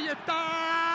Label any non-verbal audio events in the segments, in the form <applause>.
Ahí está.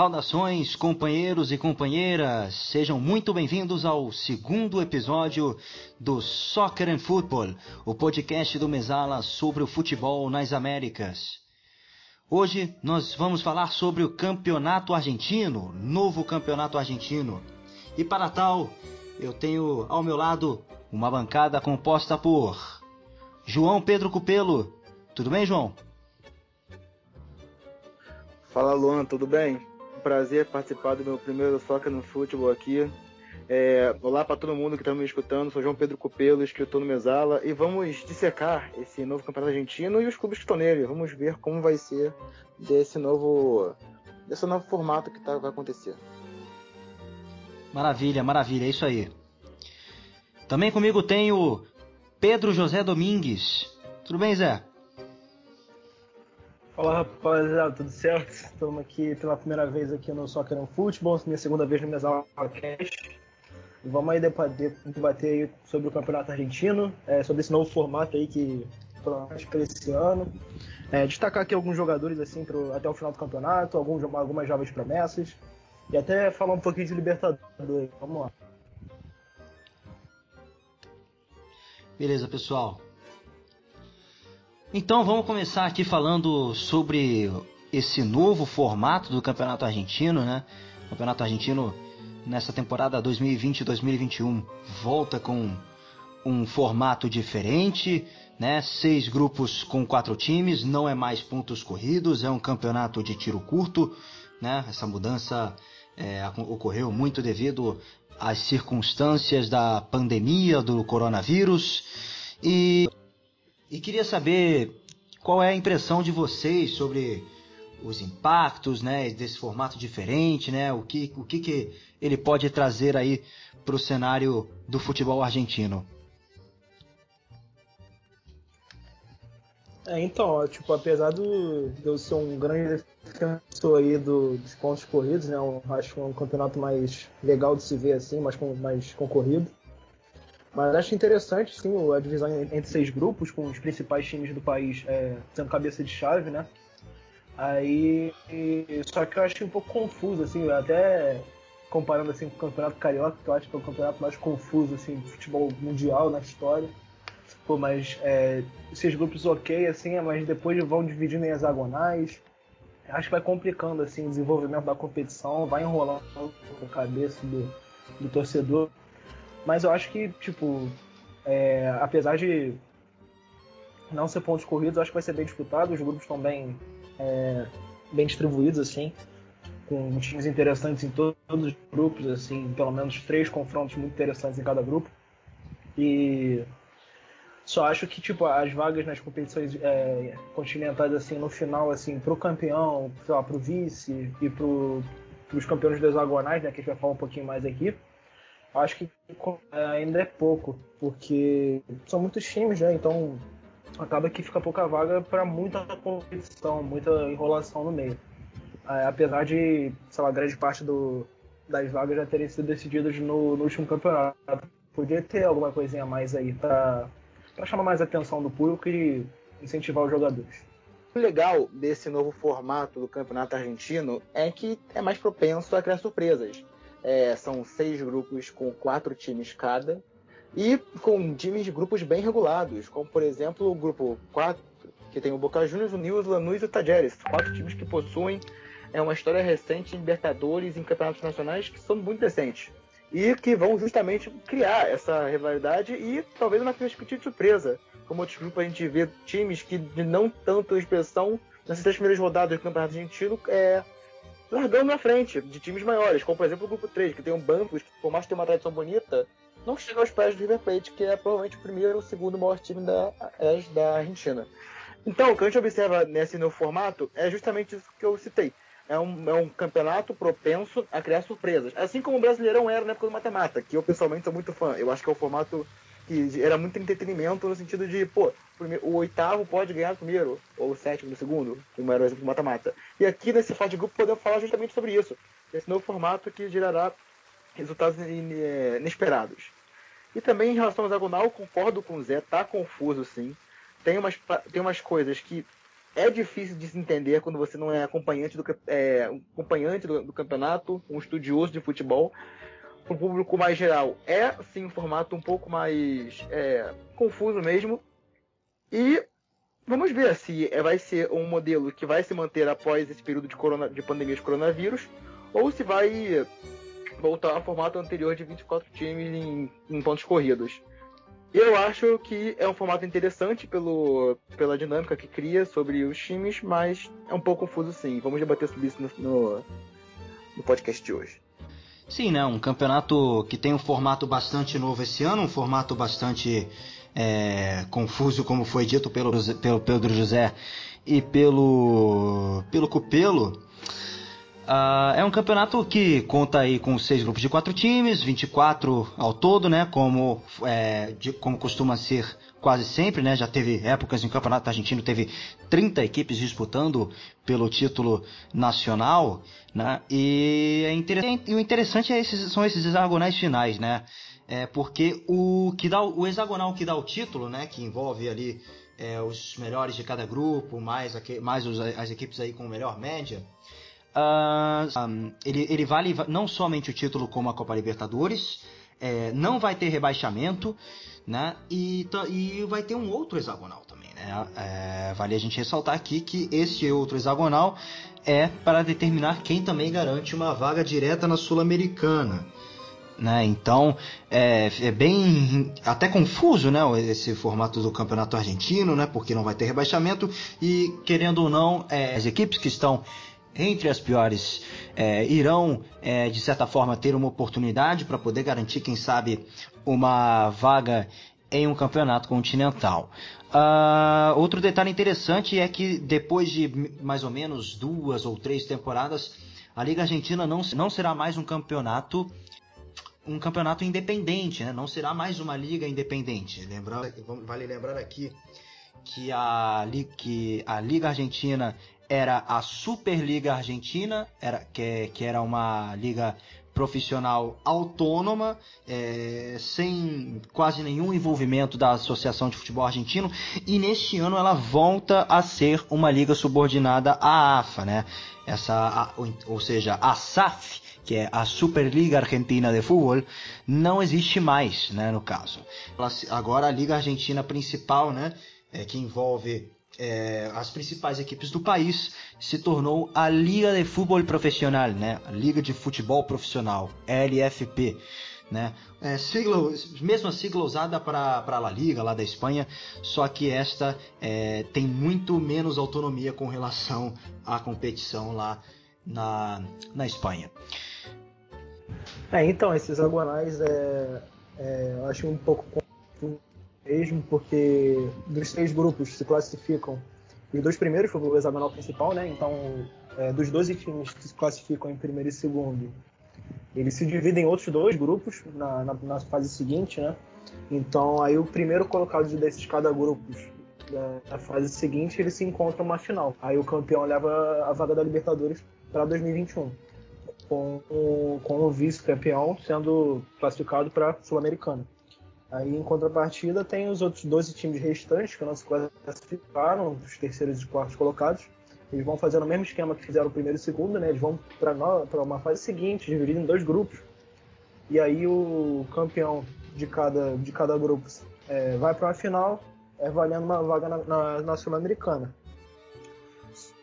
Saudações, companheiros e companheiras! Sejam muito bem-vindos ao segundo episódio do Soccer and Football, o podcast do Mesala sobre o futebol nas Américas. Hoje nós vamos falar sobre o Campeonato Argentino, novo Campeonato Argentino. E para tal, eu tenho ao meu lado uma bancada composta por João Pedro Cupelo. Tudo bem, João? Fala, Luan, tudo bem? Prazer participar do meu primeiro Soccer no Futebol aqui. É, olá para todo mundo que está me escutando, sou João Pedro Copelo, escritor no Mesala, e vamos dissecar esse novo campeonato argentino e os clubes que estão nele. Vamos ver como vai ser desse novo, desse novo formato que tá, vai acontecer. Maravilha, maravilha, é isso aí. Também comigo tem o Pedro José Domingues. Tudo bem, Zé? Fala rapaziada, tudo certo? Estamos aqui pela primeira vez aqui no Soccer no Futebol, minha segunda vez no Mesal Podcast. E vamos aí debater, aí sobre o Campeonato Argentino, é, sobre esse novo formato aí que para esse ano. É, destacar aqui alguns jogadores assim pro, até o final do campeonato, alguns, algumas jovens promessas. E até falar um pouquinho de Libertadores. Vamos lá. Beleza, pessoal. Então vamos começar aqui falando sobre esse novo formato do Campeonato Argentino, né? O Campeonato Argentino nessa temporada 2020-2021 volta com um formato diferente, né? Seis grupos com quatro times, não é mais pontos corridos, é um campeonato de tiro curto, né? Essa mudança é, ocorreu muito devido às circunstâncias da pandemia do coronavírus e e queria saber qual é a impressão de vocês sobre os impactos, né, desse formato diferente, né, o que, o que, que ele pode trazer aí para o cenário do futebol argentino. É, então, tipo, apesar do, de eu ser um grande defensor aí do, dos pontos corridos, né, eu acho um campeonato mais legal de se ver assim, mais, mais concorrido. Mas acho interessante, sim, a divisão entre seis grupos, com os principais times do país é, sendo cabeça de chave, né? Aí. Só que eu acho um pouco confuso, assim, até comparando assim com o Campeonato Carioca, que eu acho que é o campeonato mais confuso, assim, de futebol mundial na história. Pô, mas é, grupos ok, assim, mas depois vão dividindo em hexagonais. Acho que vai complicando, assim, o desenvolvimento da competição, vai enrolando a cabeça do, do torcedor. Mas eu acho que, tipo, é, apesar de não ser pontos corridos, eu acho que vai ser bem disputado. Os grupos estão bem, é, bem distribuídos, assim, com times interessantes em todos os grupos, assim, pelo menos três confrontos muito interessantes em cada grupo. E só acho que, tipo, as vagas nas competições é, continentais, assim, no final, assim, pro campeão, sei lá, pro vice e pro, pros campeões hexagonais, né, que a gente vai falar um pouquinho mais aqui, acho que ainda é pouco, porque são muitos times, né? Então acaba que fica pouca vaga para muita competição, muita enrolação no meio. É, apesar de, sei lá, grande parte do, das vagas já terem sido decididas no, no último campeonato. Podia ter alguma coisinha a mais aí para chamar mais a atenção do público e incentivar os jogadores. O legal desse novo formato do campeonato argentino é que é mais propenso a criar surpresas. É, são seis grupos com quatro times cada. E com times de grupos bem regulados, como por exemplo o grupo 4, que tem o Boca Juniors, o News, o Lanús e o Tajeres. Quatro times que possuem é uma história recente em Libertadores em campeonatos nacionais que são muito decentes. E que vão justamente criar essa rivalidade e talvez uma perspectiva de surpresa. Como outros grupos a gente vê times que de não tanto expressão nessas três primeiras rodadas do Campeonato Argentino é, largando na frente de times maiores, como por exemplo o grupo 3, que tem um Banfield, que por mais que tenha uma tradição bonita, não chega aos pés do River Plate, que é provavelmente o primeiro ou segundo maior time da, é, da Argentina. Então, o que a gente observa nesse novo formato é justamente isso que eu citei. É um, é um campeonato propenso a criar surpresas. Assim como o Brasileirão era na época do Mata-Mata, que eu pessoalmente sou muito fã. Eu acho que é um formato que era muito entretenimento no sentido de, pô, o oitavo pode ganhar primeiro, ou o sétimo do segundo, como era o exemplo do mata-mata. E aqui nesse de grupo podemos falar justamente sobre isso. Esse novo formato que gerará resultados é, inesperados. E também em relação ao hexagonal, concordo com o Zé, tá confuso sim. Tem umas, tem umas coisas que é difícil de se entender quando você não é acompanhante do, é, acompanhante do, do campeonato, um estudioso de futebol para o público mais geral é sim um formato um pouco mais é, confuso mesmo. E vamos ver se é, vai ser um modelo que vai se manter após esse período de, corona, de pandemia de coronavírus ou se vai voltar ao formato anterior de 24 times em, em pontos corridos. Eu acho que é um formato interessante pelo, pela dinâmica que cria sobre os times, mas é um pouco confuso sim. Vamos debater sobre isso no, no, no podcast de hoje. Sim, né? Um campeonato que tem um formato bastante novo esse ano, um formato bastante é, confuso, como foi dito pelo, pelo Pedro José e pelo, pelo Cupelo. Uh, é um campeonato que conta aí com seis grupos de quatro times, 24 ao todo, né? Como, é, de, como costuma ser quase sempre, né? Já teve épocas em campeonato argentino, teve 30 equipes disputando pelo título nacional, né? E, é interessante, e o interessante é esses, são esses hexagonais finais, né? É porque o que dá o hexagonal que dá o título, né? Que envolve ali é, os melhores de cada grupo, mais, mais os, as equipes aí com melhor média. Uh, um, ele, ele vale não somente o título como a Copa Libertadores, é, não vai ter rebaixamento, né? E, e vai ter um outro hexagonal também, né? É, vale a gente ressaltar aqui que esse outro hexagonal é para determinar quem também garante uma vaga direta na Sul-Americana. Né? Então é, é, bem até confuso né? esse formato do campeonato argentino, né? porque não vai ter rebaixamento e querendo ou não, é, as equipes que estão entre as piores é, irão, é, de certa forma, ter uma oportunidade para poder garantir, quem sabe, uma vaga em um campeonato continental. Uh, outro detalhe interessante é que depois de mais ou menos duas ou três temporadas, a Liga Argentina não, não será mais um campeonato um campeonato independente, né? não será mais uma liga independente. Lembrar, vale lembrar aqui que a, que a Liga Argentina era a Superliga Argentina, era, que, que era uma liga profissional autônoma, é, sem quase nenhum envolvimento da Associação de Futebol Argentino, e neste ano ela volta a ser uma liga subordinada à AFA, né? Essa, a, ou seja, a SAF, que é a Superliga Argentina de Futebol, não existe mais, né, no caso. Agora a liga argentina principal, né, é, que envolve é, as principais equipes do país, se tornou a Liga de Futebol Profissional, né? A Liga de Futebol Profissional, LFP. Né? É, sigla, mesma sigla usada para a La Liga lá da Espanha, só que esta é, tem muito menos autonomia com relação à competição lá na, na Espanha. É, então, esses aguanais é, é, eu acho um pouco mesmo, porque dos três grupos se classificam, os dois primeiros foram o hexagonal principal, né? Então, é, dos 12 times que se classificam em primeiro e segundo, eles se dividem em outros dois grupos na, na, na fase seguinte, né? Então, aí o primeiro colocado desses cada grupo na fase seguinte, eles se encontram na final. Aí o campeão leva a vaga da Libertadores para 2021, com o, com o vice-campeão sendo classificado para Sul-Americana. Aí, em contrapartida, tem os outros 12 times restantes que não se classificaram, os terceiros e quartos colocados. Eles vão fazer o mesmo esquema que fizeram o primeiro e o segundo, né? Eles vão para uma fase seguinte, dividido em dois grupos. E aí o campeão de cada, de cada grupo é, vai para uma final, é, valendo uma vaga na, na, na Sul-Americana.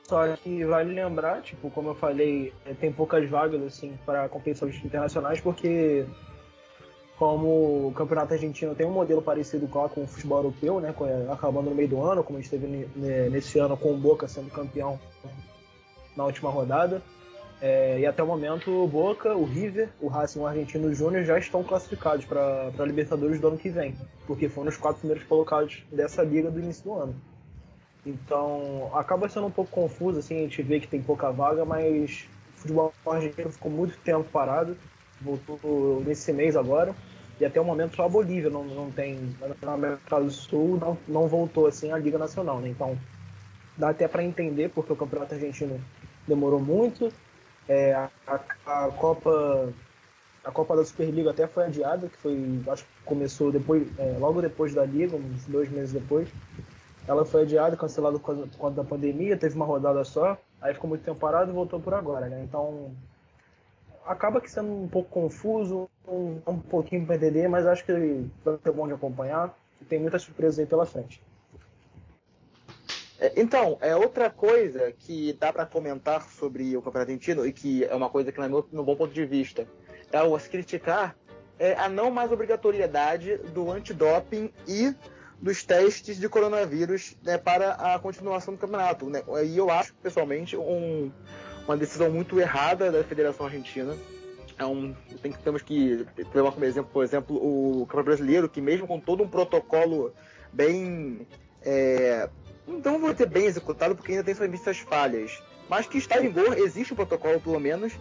Só que vale lembrar, tipo, como eu falei, é, tem poucas vagas assim para competições internacionais, porque como o campeonato argentino tem um modelo parecido com, com o futebol europeu, né, acabando no meio do ano, como a gente teve nesse ano com o Boca sendo campeão na última rodada. É, e até o momento o Boca, o River, o Racing e o Argentino Júnior já estão classificados para a Libertadores do ano que vem, porque foram os quatro primeiros colocados dessa liga do início do ano. Então acaba sendo um pouco confuso, assim, a gente vê que tem pouca vaga, mas o futebol argentino ficou muito tempo parado, voltou nesse mês agora, e até o momento só a Bolívia não, não tem, na América do Sul não, não voltou assim a Liga Nacional, né? Então dá até para entender porque o Campeonato Argentino demorou muito, é, a, a, a, Copa a Copa da Superliga até foi adiada, que foi acho que começou depois, é, logo depois da Liga, uns dois meses depois. Ela foi adiada, cancelada por conta da pandemia, teve uma rodada só, aí ficou muito tempo parado e voltou por agora, né? Então acaba que sendo um pouco confuso, um, um pouquinho para entender, mas acho que vai ser bom de acompanhar e tem muitas surpresas aí pela frente. É, então, é outra coisa que dá para comentar sobre o Campeonato Argentino e que é uma coisa que, no meu, no bom ponto de vista, é o se criticar é a não mais obrigatoriedade do antidoping e dos testes de coronavírus né, para a continuação do campeonato. Né? E eu acho, pessoalmente, um, uma decisão muito errada da Federação Argentina. É um, tem, temos que levar como exemplo, por exemplo, o Campeonato Brasileiro, que mesmo com todo um protocolo bem. É, não vou dizer bem executado, porque ainda tem suas falhas, mas que está em vigor, existe um protocolo pelo menos,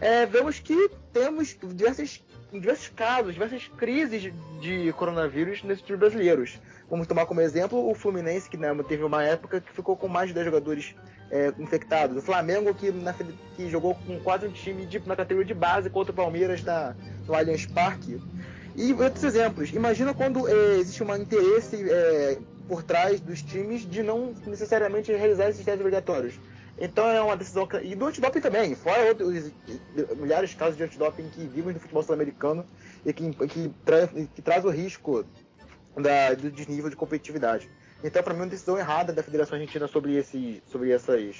é, vemos que temos diversos, diversos casos, diversas crises de coronavírus nesses times brasileiros. Vamos tomar como exemplo o Fluminense, que né, teve uma época que ficou com mais de 10 jogadores é, infectados. O Flamengo, que, na, que jogou com quase um time de, na categoria de base contra o Palmeiras na, no Allianz Parque. E outros exemplos. Imagina quando é, existe um interesse é, por trás dos times de não necessariamente realizar esses testes obrigatórios. Então é uma decisão. E do antidoping também, fora outros milhares de casos de antidoping que vivem no futebol sul-americano e que, que, tra que traz o risco da, do desnível de competitividade. Então, para mim, uma decisão errada da Federação Argentina sobre, esse, sobre essas,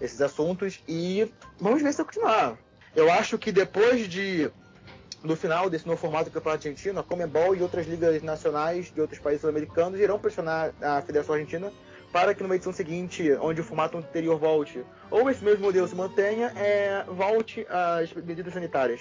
esses assuntos e vamos ver se vai continuar. Eu acho que depois de no final desse novo formato do Campeonato Argentino, a Comebol e outras ligas nacionais de outros países sul-americanos irão pressionar a Federação Argentina para que numa edição seguinte, onde o formato anterior volte, ou esse mesmo modelo se mantenha, é, volte às medidas sanitárias.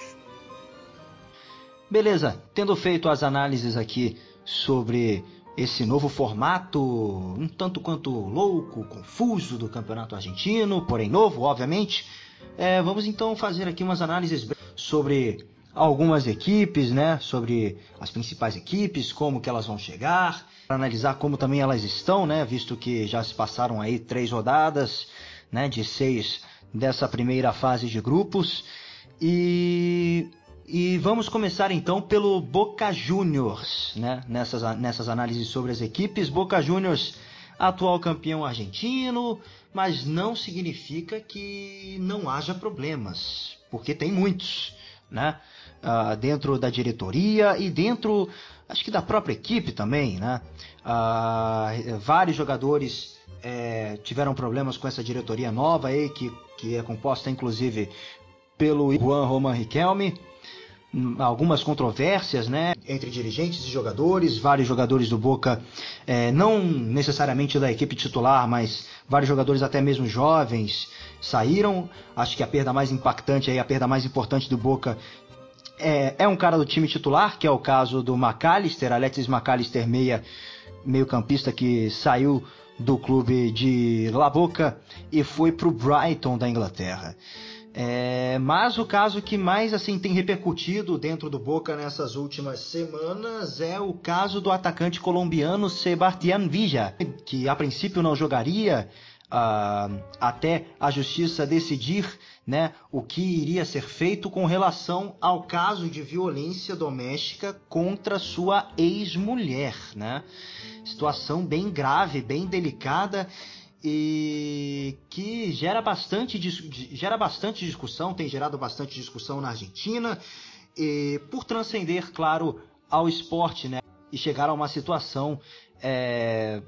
Beleza, tendo feito as análises aqui sobre esse novo formato, um tanto quanto louco, confuso do campeonato argentino, porém novo, obviamente, é, vamos então fazer aqui umas análises sobre algumas equipes, né, sobre as principais equipes, como que elas vão chegar, para analisar como também elas estão, né, visto que já se passaram aí três rodadas, né, de seis dessa primeira fase de grupos. E e vamos começar então pelo Boca Juniors, né? Nessas, nessas análises sobre as equipes. Boca Juniors, atual campeão argentino, mas não significa que não haja problemas, porque tem muitos, né? Uh, dentro da diretoria e dentro, acho que da própria equipe também, né? Uh, vários jogadores é, tiveram problemas com essa diretoria nova aí, que, que é composta inclusive pelo Juan Roman Riquelme algumas controvérsias né, entre dirigentes e jogadores, vários jogadores do Boca, é, não necessariamente da equipe titular, mas vários jogadores até mesmo jovens saíram. Acho que a perda mais impactante, aí, a perda mais importante do Boca é, é um cara do time titular, que é o caso do McAllister, Alexis McAllister, meia, meio campista que saiu do clube de La Boca e foi para o Brighton da Inglaterra. É, mas o caso que mais assim tem repercutido dentro do Boca nessas últimas semanas é o caso do atacante colombiano Sebastián Villa, que a princípio não jogaria uh, até a justiça decidir né, o que iria ser feito com relação ao caso de violência doméstica contra sua ex-mulher. Né? Situação bem grave, bem delicada e que gera bastante, gera bastante discussão, tem gerado bastante discussão na Argentina, e, por transcender, claro, ao esporte, né? E chegar a uma situação, é,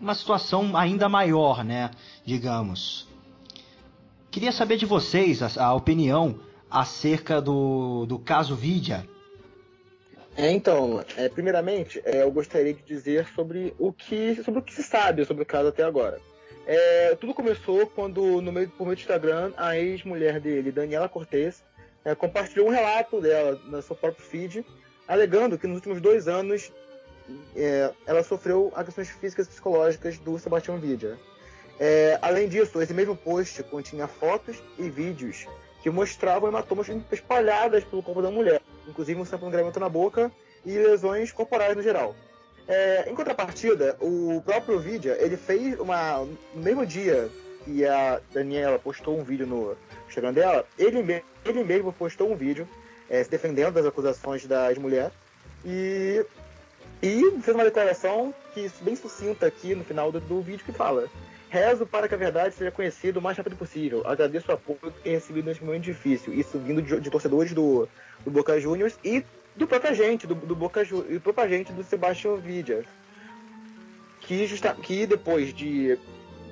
uma situação ainda maior, né? Digamos. Queria saber de vocês a, a opinião acerca do, do caso Vidia. É, então, é, primeiramente, é, eu gostaria de dizer sobre o que sobre o que se sabe sobre o caso até agora. É, tudo começou quando, no meio, por meio do Instagram, a ex-mulher dele, Daniela Cortez, é, compartilhou um relato dela no seu próprio feed, alegando que nos últimos dois anos é, ela sofreu agressões físicas e psicológicas do Sebastião Vidia. É, além disso, esse mesmo post continha fotos e vídeos que mostravam hematomas espalhadas pelo corpo da mulher, inclusive um sangramento na boca e lesões corporais no geral. É, em contrapartida, o próprio Vidia, ele fez uma no mesmo dia que a Daniela postou um vídeo no Instagram dela, ele, ele mesmo postou um vídeo é, se defendendo das acusações das mulheres e, e fez uma declaração que bem sucinta aqui no final do, do vídeo que fala Rezo para que a verdade seja conhecida o mais rápido possível. Agradeço o apoio que tenho recebido neste momento difícil. Isso vindo de, de torcedores do, do, Boca Juniors e do próprio agente, do, do Boca e do próprio agente do Sebastião Vidia. Que, justa, que depois de,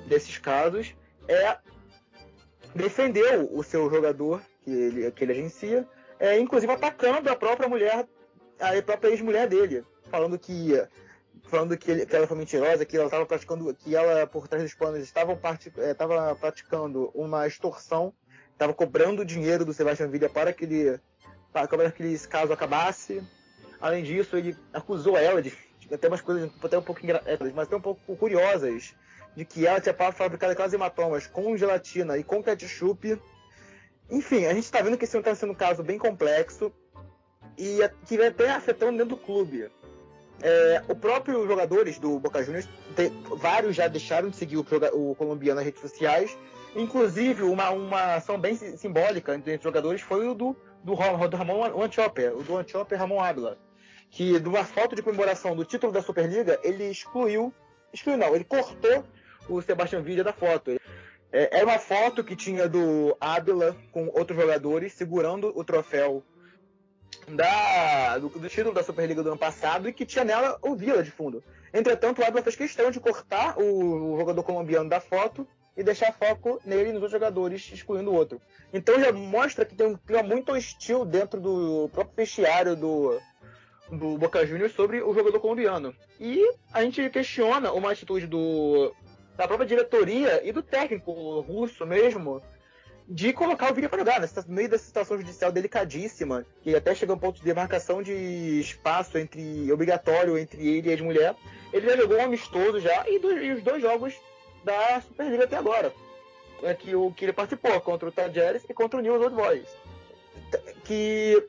desses casos é defendeu o seu jogador que ele, que ele agencia, é, inclusive atacando a própria mulher, a própria ex-mulher dele, falando que falando que, ele, que ela foi mentirosa, que ela estava praticando, que ela por trás dos panos estava é, praticando uma extorsão, estava cobrando dinheiro do Sebastian Villa para que ele para que esse caso acabasse. Além disso, ele acusou ela de, de até umas coisas até um pouco engraçadas, mas até um pouco curiosas, de que ela tinha fabricado aquelas hematomas com gelatina e com ketchup. Enfim, a gente está vendo que esse está sendo um caso bem complexo e que vai até afetando dentro do clube. É, o próprio jogadores do Boca Juniors, vários já deixaram de seguir o, o, colombiano nas redes sociais. Inclusive, uma, uma ação bem simbólica entre os jogadores foi o do, do, do Ramon Antiope, o do Antiope Ramon Ávila, que de uma foto de comemoração do título da Superliga, ele excluiu, excluiu não, ele cortou o Sebastião Villa da foto. É, era uma foto que tinha do Ávila com outros jogadores segurando o troféu da, do, do, título da Superliga do ano passado e que tinha nela o Vila de fundo. Entretanto, o Águila fez questão de cortar o, o, jogador colombiano da foto e deixar foco nele e nos outros jogadores, excluindo o outro. Então já mostra que tem um clima muito hostil dentro do próprio vestiário do, do Boca Juniors sobre o jogador colombiano. E a gente questiona uma atitude do, da própria diretoria e do técnico russo mesmo, de colocar o vídeo para jogar, no meio dessa situação judicial delicadíssima, que até chega a um ponto de demarcação de espaço entre obrigatório entre ele e a mulher. Ele já jogou um amistoso já e, e os dois jogos da Superliga até agora. É que, o, que ele participou contra o Tajeres e contra o News Old Boys. Que,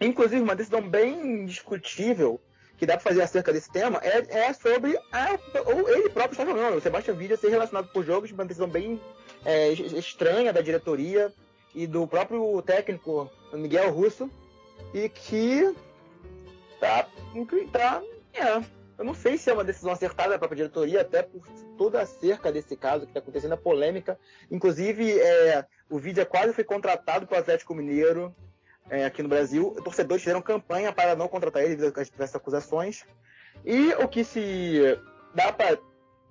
inclusive, uma decisão bem discutível que dá para fazer acerca desse tema é, é sobre a, ou ele próprio está jogando, o Sebastião Vidia ser relacionado por jogos, uma decisão bem é, estranha da diretoria e do próprio técnico Miguel Russo e que tá, tá é, eu não sei se é uma decisão acertada da própria diretoria, até por toda acerca desse caso que está acontecendo, a polêmica. Inclusive, é, o Vidia quase foi contratado para o Atlético Mineiro é, aqui no Brasil. Torcedores fizeram campanha para não contratar ele devido a essas acusações. E o que se dá para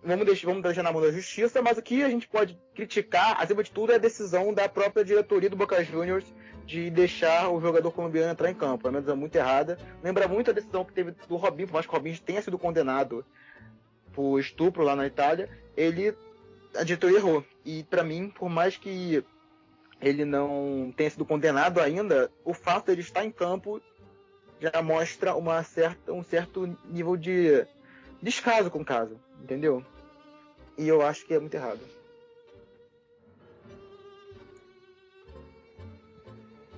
vamos deixar, vamos deixar na mão da justiça, mas o que a gente pode criticar, acima de tudo, é a decisão da própria diretoria do Boca Juniors de deixar o jogador colombiano entrar em campo. É uma decisão muito errada. Lembra muito a decisão que teve do Robinho, por mais que o Robinho tenha sido condenado por estupro lá na Itália, ele a diretoria errou. E para mim, por mais que ele não tenha sido condenado ainda, o fato de ele estar em campo já mostra uma certa, um certo nível de descaso com o caso, entendeu? E eu acho que é muito errado.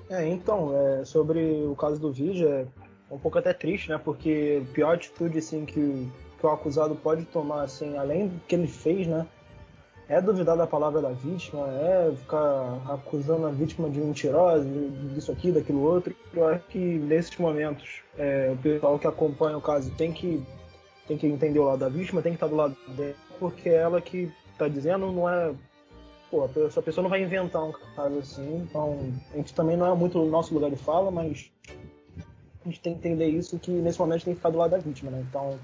É, então, é, sobre o caso do vídeo, é um pouco até triste, né? Porque a pior atitude assim, que, que o acusado pode tomar, assim, além do que ele fez, né? É duvidar da palavra da vítima, é ficar acusando a vítima de mentirosa, disso aqui, daquilo outro. Eu acho que nesses momentos, é, o pessoal que acompanha o caso tem que tem que entender o lado da vítima, tem que estar do lado dela, porque é ela que está dizendo não é. Pô, a pessoa, não vai inventar um caso assim, então a gente também não é muito o nosso lugar de fala, mas a gente tem que entender isso que nesse momento tem que ficar do lado da vítima, né? Então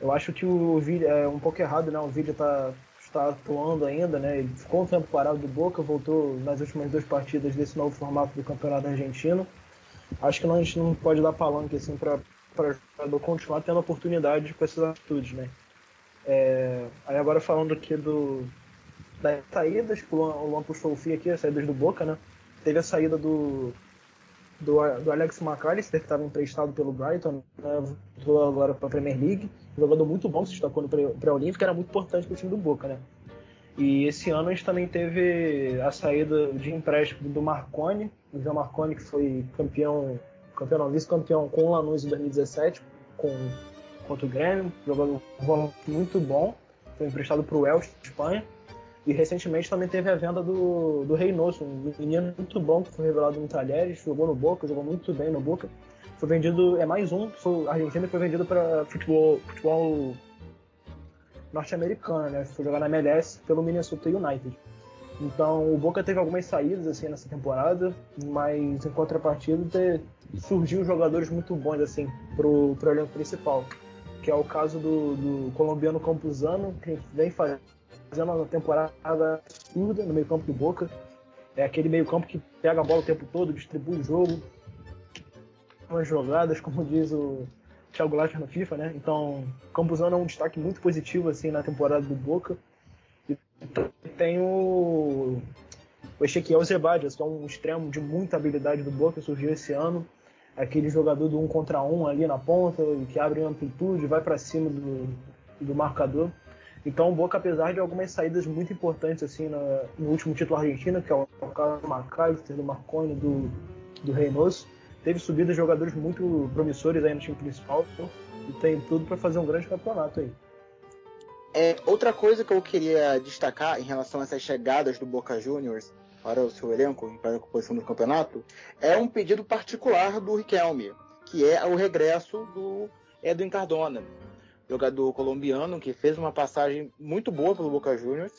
eu acho que o vídeo é um pouco errado, né? O vídeo está está atuando ainda, né? Ele ficou um tempo parado do Boca, voltou nas últimas duas partidas desse novo formato do Campeonato Argentino. Acho que não, a gente não pode dar palanque assim para para jogador continuar tendo oportunidade com essas atitudes, né? É, aí agora falando aqui do das saídas, o Luan, o Luan puxou o aqui, as saídas do Boca, né? Teve a saída do, do, do Alex McAllister, que estava emprestado pelo Brighton, né, voltou agora para a Premier League. Jogador muito bom, se destacou no pré-olímpico, era muito importante para o time do Boca, né? E esse ano a gente também teve a saída de empréstimo do Marconi, o João Marconi, que foi campeão, campeão não, vice-campeão com o Lanús em 2017, com, contra o Grêmio, jogador muito bom, foi emprestado para o Elche, Espanha. E recentemente também teve a venda do, do Reynoso, um menino muito bom que foi revelado no Talheres, jogou no Boca, jogou muito bem no Boca. Foi vendido, é mais um, foi, a Argentina foi vendido para futebol, futebol norte-americano, né? Foi jogar na MLS pelo Minnesota United. Então o Boca teve algumas saídas assim nessa temporada, mas em contrapartida te, surgiu jogadores muito bons assim pro, pro elenco principal, que é o caso do, do colombiano Campuzano, que vem fazendo uma temporada absurda no meio campo do Boca. É aquele meio campo que pega a bola o tempo todo, distribui o jogo, umas jogadas, como diz o Thiago Leifert no FIFA, né? Então, Campuzano é um destaque muito positivo assim na temporada do Boca. E tem o, o Ezequiel Zebadias, que é um extremo de muita habilidade do Boca, surgiu esse ano. Aquele jogador do um contra um ali na ponta, que abre amplitude, vai para cima do, do marcador. Então o Boca, apesar de algumas saídas muito importantes assim no último título argentino, que é o, caso do McAllister, do Marconi, do, do Reynoso, teve subidas de jogadores muito promissores aí no time principal e tem tudo para fazer um grande campeonato aí. É, outra coisa que eu queria destacar em relação a essas chegadas do Boca Juniors para o seu elenco, para a composição do campeonato, é um pedido particular do Riquelme, que é o regresso do Edwin Cardona jogador colombiano que fez uma passagem muito boa pelo Boca Juniors,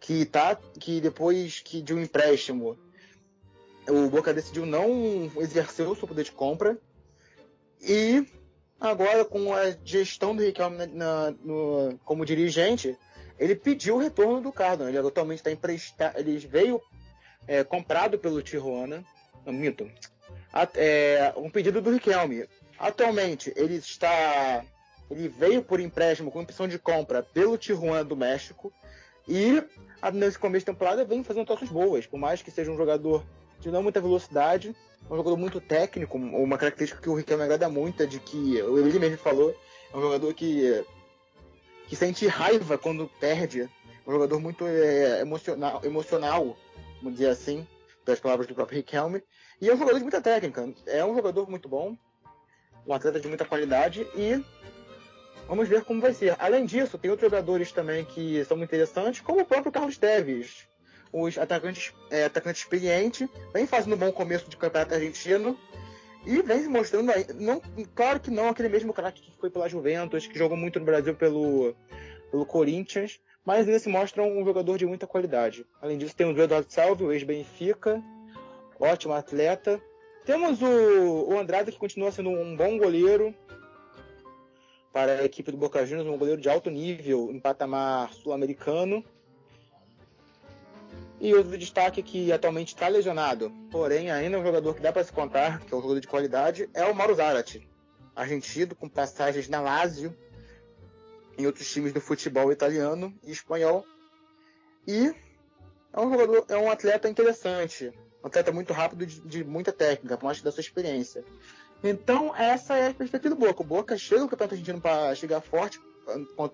que tá que depois que de um empréstimo o Boca decidiu não exercer o seu poder de compra e agora com a gestão do Riquelme na, no, como dirigente ele pediu o retorno do Cardona. Ele atualmente está emprestado, ele veio é, comprado pelo Tijuana, não, minto, é, um pedido do Riquelme. Atualmente ele está ele veio por empréstimo com opção de compra pelo Tijuana do México e nesse começo de temporada vem fazendo atuações boas, por mais que seja um jogador de não muita velocidade, um jogador muito técnico, uma característica que o Riquelme agrada muito é de que, ele mesmo falou, é um jogador que, que sente raiva quando perde, um jogador muito é, emocional, emocional, vamos dizer assim, pelas palavras do próprio Riquelme, e é um jogador de muita técnica, é um jogador muito bom, um atleta de muita qualidade e Vamos ver como vai ser. Além disso, tem outros jogadores também que são muito interessantes, como o próprio Carlos Teves, os atacantes, é, atacante experiente, vem fazendo um bom começo de campeonato argentino e vem se mostrando aí. Não, claro que não aquele mesmo craque que foi pela Juventus, que jogou muito no Brasil pelo, pelo Corinthians, mas ele se mostra um jogador de muita qualidade. Além disso, tem o Eduardo Salve, o ex-Benfica, ótimo atleta. Temos o, o Andrade, que continua sendo um bom goleiro, para a equipe do Boca Juniors, um goleiro de alto nível em patamar sul-americano. E outro destaque que atualmente está lesionado, porém ainda é um jogador que dá para se contar, que é um jogador de qualidade, é o Mauro Zarate, argentino com passagens na Lazio, em outros times do futebol italiano e espanhol. E é um jogador, é um atleta interessante, um atleta muito rápido de, de muita técnica, por mais da sua experiência. Então, essa é a perspectiva do Boca. O Boca chega no Campeonato Argentino para chegar forte,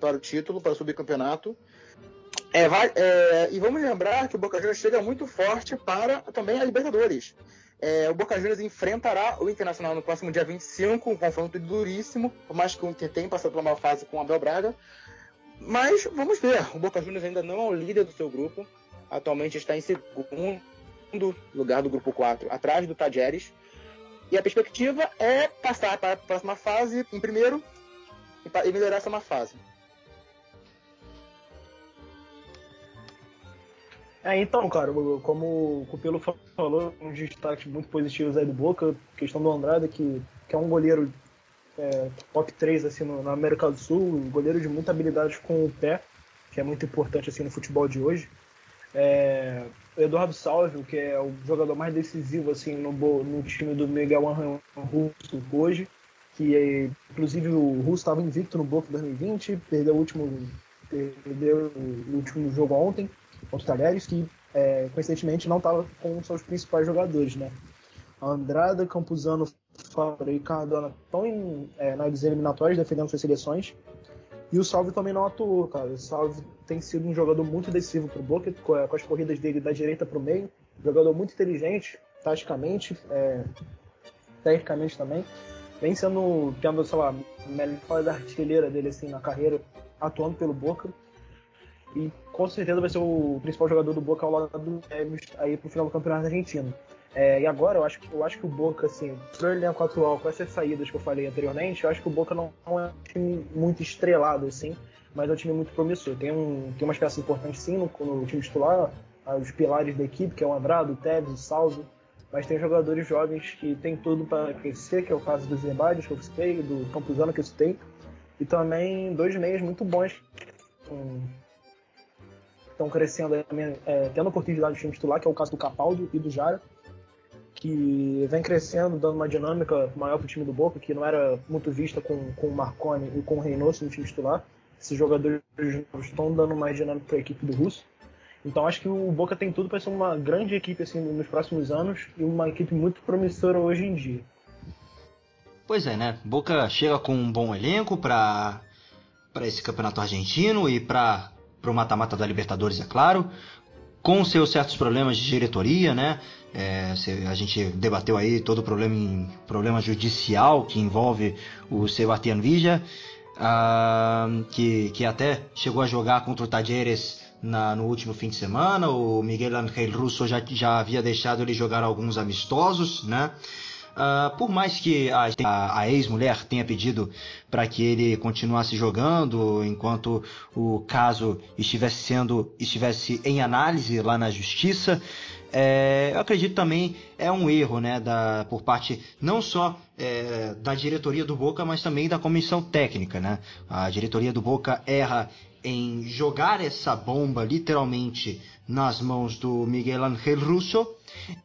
para o título, para subir campeonato. É, vai, é, e vamos lembrar que o Boca Juniors chega muito forte para também a Libertadores. É, o Boca Juniors enfrentará o Internacional no próximo dia 25, um confronto duríssimo, por mais que o Inter tenha passado por uma fase com o Abel Braga. Mas vamos ver, o Boca Juniors ainda não é o líder do seu grupo, atualmente está em segundo lugar do grupo 4, atrás do Tajeres. E a perspectiva é passar para a próxima fase em primeiro e melhorar essa uma fase. É, então, cara, como o Pelo falou, uns destaques muito positivos aí do Boca, questão do Andrade, que, que é um goleiro é, top 3 assim, no, na América do Sul, um goleiro de muita habilidade com o pé, que é muito importante assim no futebol de hoje. É, Eduardo Salvio, que é o jogador mais decisivo assim no, no time do Miguel Angel Russo hoje, que é, inclusive o Russo estava invicto no Boca 2020, perdeu o último perdeu o último jogo ontem contra o Talheres, que é, coincidentemente não estava com seus principais jogadores, né? Andrada, Campuzano, Fábio e Cardona estão em, é, nas eliminatórias defendendo suas seleções. E o Salve também não atuou, cara. O Salve tem sido um jogador muito decisivo pro Boca, com, as corridas dele da direita pro meio. Jogador muito inteligente, taticamente, é, tecnicamente também. Vem sendo, sei lá, melhor da artilheira dele assim na carreira, atuando pelo Boca. E com certeza vai ser o principal jogador do Boca ao lado do Neves aí pro final do campeonato argentino. É, e agora eu acho, eu acho que o Boca, assim, pro elenco atual, com essas saídas que eu falei anteriormente, eu acho que o Boca não, não é um time muito estrelado, assim, mas é um time muito promissor. Tem, um, tem umas peças importantes sim no, no time titular, os pilares da equipe, que é o Andrado, o Tevez, o Salvo, mas tem jogadores jovens que tem tudo para crescer, que é o caso do Zebadios, que eu citei, do Campuzano, que eu citei, e também dois meias muito bons estão crescendo, é, tendo oportunidade de time titular, que é o caso do Capaldo e do Jara, que vem crescendo, dando uma dinâmica maior para o time do Boca, que não era muito vista com, com o Marconi e com o Reynoso no time titular. Esses jogadores estão dando mais dinâmica para a equipe do Russo. Então acho que o Boca tem tudo para ser uma grande equipe assim nos próximos anos e uma equipe muito promissora hoje em dia. Pois é, né? Boca chega com um bom elenco para para esse campeonato argentino e para o mata-mata da Libertadores, é claro, com seus certos problemas de diretoria, né? É, a gente debateu aí todo o problema, em, problema judicial que envolve o Sebastián Villa, uh, que, que até chegou a jogar contra o Tajeres na, no último fim de semana. O Miguel Angel Russo já, já havia deixado ele jogar alguns amistosos, né? Uh, por mais que a, a, a ex-mulher tenha pedido para que ele continuasse jogando enquanto o caso estivesse sendo estivesse em análise lá na justiça, é, eu acredito também é um erro né, da, por parte não só é, da diretoria do Boca, mas também da comissão técnica. Né? A diretoria do Boca erra em jogar essa bomba literalmente nas mãos do Miguel Angel Russo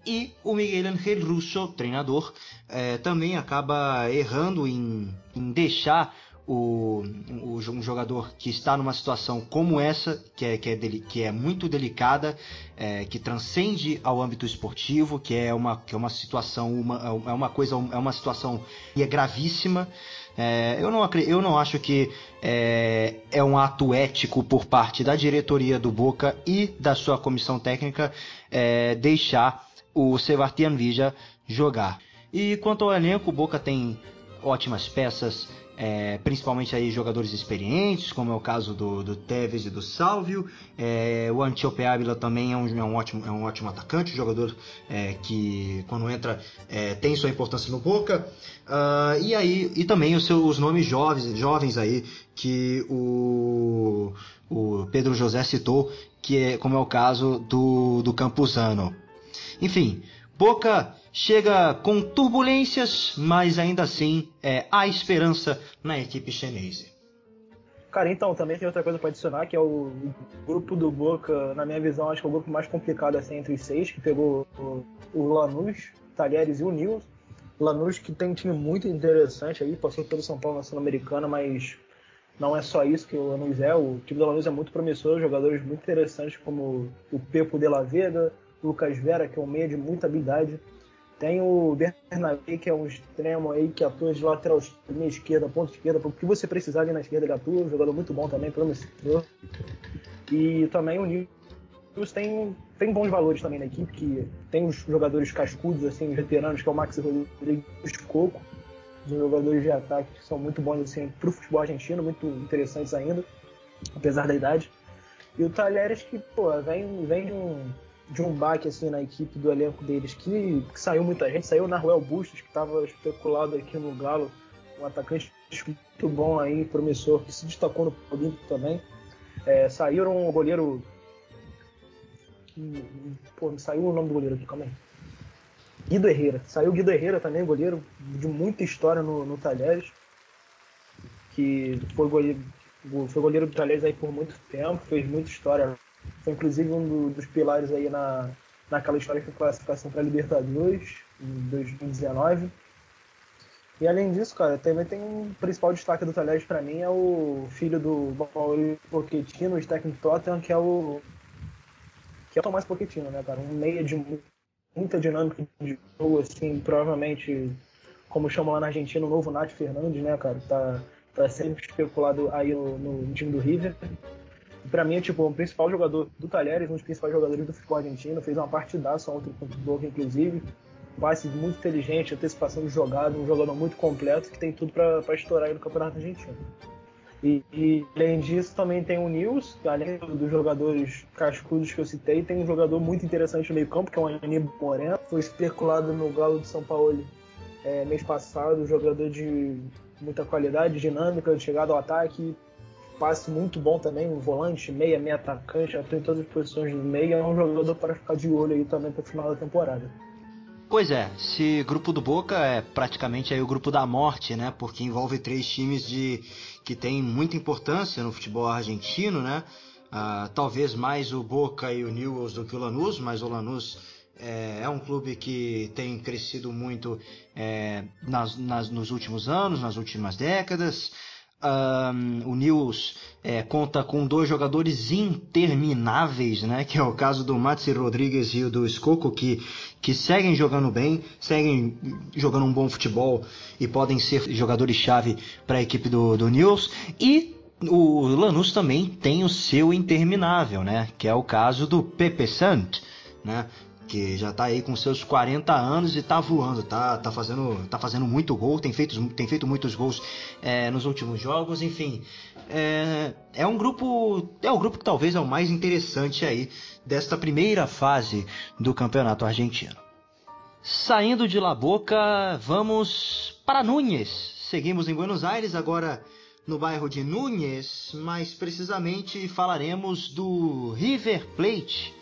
e o Miguel Angel Russo, treinador, é, também acaba errando em, em deixar o, o, um jogador que está numa situação como essa, que é, que é, deli, que é muito delicada, é, que transcende ao âmbito esportivo, que é uma, que é uma situação, uma, é uma coisa, é uma situação que é gravíssima. É, eu, não, eu não acho que é, é um ato ético por parte da diretoria do Boca e da sua comissão técnica é, deixar o Sebastián Villa jogar. E quanto ao elenco, o Boca tem ótimas peças, é, principalmente aí jogadores experientes, como é o caso do, do Tevez e do Salvio. É, o Antiope Ávila também é um, é um, ótimo, é um ótimo atacante, jogador é, que quando entra é, tem sua importância no Boca. Uh, e aí e também os seus nomes jovens, jovens aí que o, o Pedro José citou, que é como é o caso do, do Campuzano. Enfim, Boca chega com turbulências, mas ainda assim é, há esperança na equipe chinesa. Cara, então, também tem outra coisa para adicionar, que é o grupo do Boca, na minha visão, acho que é o grupo mais complicado assim, entre os seis, que pegou o, o Lanús, Talheres e o Nils. Lanús que tem um time muito interessante aí, passou pelo São Paulo na Sul-Americana, mas não é só isso que o Lanús é. O time do Lanús é muito promissor, jogadores muito interessantes como o Pepo de la Vega, Lucas Vera, que é um meia de muita habilidade. Tem o Bernabé, que é um extremo aí que atua de lateral esquerda, ponta esquerda, o que você precisar ali na esquerda ele atua, um jogador muito bom também, promissor. E também o Nils tem, tem bons valores também na equipe, que tem os jogadores cascudos, assim, veteranos, que é o Max Rodrigues Coco, os jogadores de ataque que são muito bons assim, para o futebol argentino, muito interessantes ainda, apesar da idade. E o Talheres que, pô, vem, vem de um de um baque assim na equipe do elenco deles, que, que saiu muita gente, saiu Naruel Bustos, que estava especulado aqui no Galo, um atacante muito bom aí, promissor, que se destacou no Olímpico também. É, saíram o goleiro. Pô, saiu o nome do goleiro aqui, calma aí. Guido Herrera. Saiu Guido Herrera também, goleiro de muita história no, no Talheres. Que foi goleiro, foi goleiro do Talheres aí por muito tempo, fez muita história foi inclusive um do, dos pilares aí na, naquela histórica classificação para Libertadores em 2019. E além disso, cara, também tem um principal destaque do Talheres para mim é o filho do Maurício Pochettino, o técnico Tottenham, que é o que é o Tomás Pochettino, né, cara? Um meia de muita dinâmica de jogo, assim, provavelmente, como chamam lá na Argentina, o novo Nath Fernandes, né, cara? Tá, tá sempre especulado aí no, no time do River. Para mim é tipo o principal jogador do Talheres, um dos principais jogadores do futebol argentino, fez uma partidaça ontem contra o Boca, inclusive. Passe muito inteligente, antecipação de jogada, um jogador muito completo que tem tudo para estourar aí no Campeonato Argentino. E, e, além disso, também tem o Nils, além dos jogadores cascudos que eu citei, tem um jogador muito interessante no meio-campo, que é o Aníbal Moreno. Foi especulado no Galo de São Paulo é, mês passado, jogador de muita qualidade, dinâmica, de chegada ao ataque, passe muito bom também, um volante, meia, meia atacante, atua em todas as posições do meio, é um jogador para ficar de olho aí também para o final da temporada. Pois é, esse grupo do Boca é praticamente aí o grupo da morte, né? Porque envolve três times de que têm muita importância no futebol argentino, né? Uh, talvez mais o Boca e o Newell's do que o Lanús, mas o Lanús é, é um clube que tem crescido muito é, nas, nas, nos últimos anos, nas últimas décadas. Um, o Nils é, conta com dois jogadores intermináveis, né? Que é o caso do Matsi Rodrigues e o do Escoco, que, que seguem jogando bem, seguem jogando um bom futebol e podem ser jogadores-chave para a equipe do, do Nils. E o Lanús também tem o seu interminável, né? Que é o caso do Pepe Sant, né? Que já está aí com seus 40 anos e está voando, tá, tá, fazendo, tá fazendo muito gol, tem feito, tem feito muitos gols é, nos últimos jogos, enfim. É, é um grupo. É o grupo que talvez é o mais interessante aí desta primeira fase do campeonato argentino. Saindo de La Boca, vamos para Núñez. Seguimos em Buenos Aires, agora no bairro de Núñez, mais precisamente falaremos do River Plate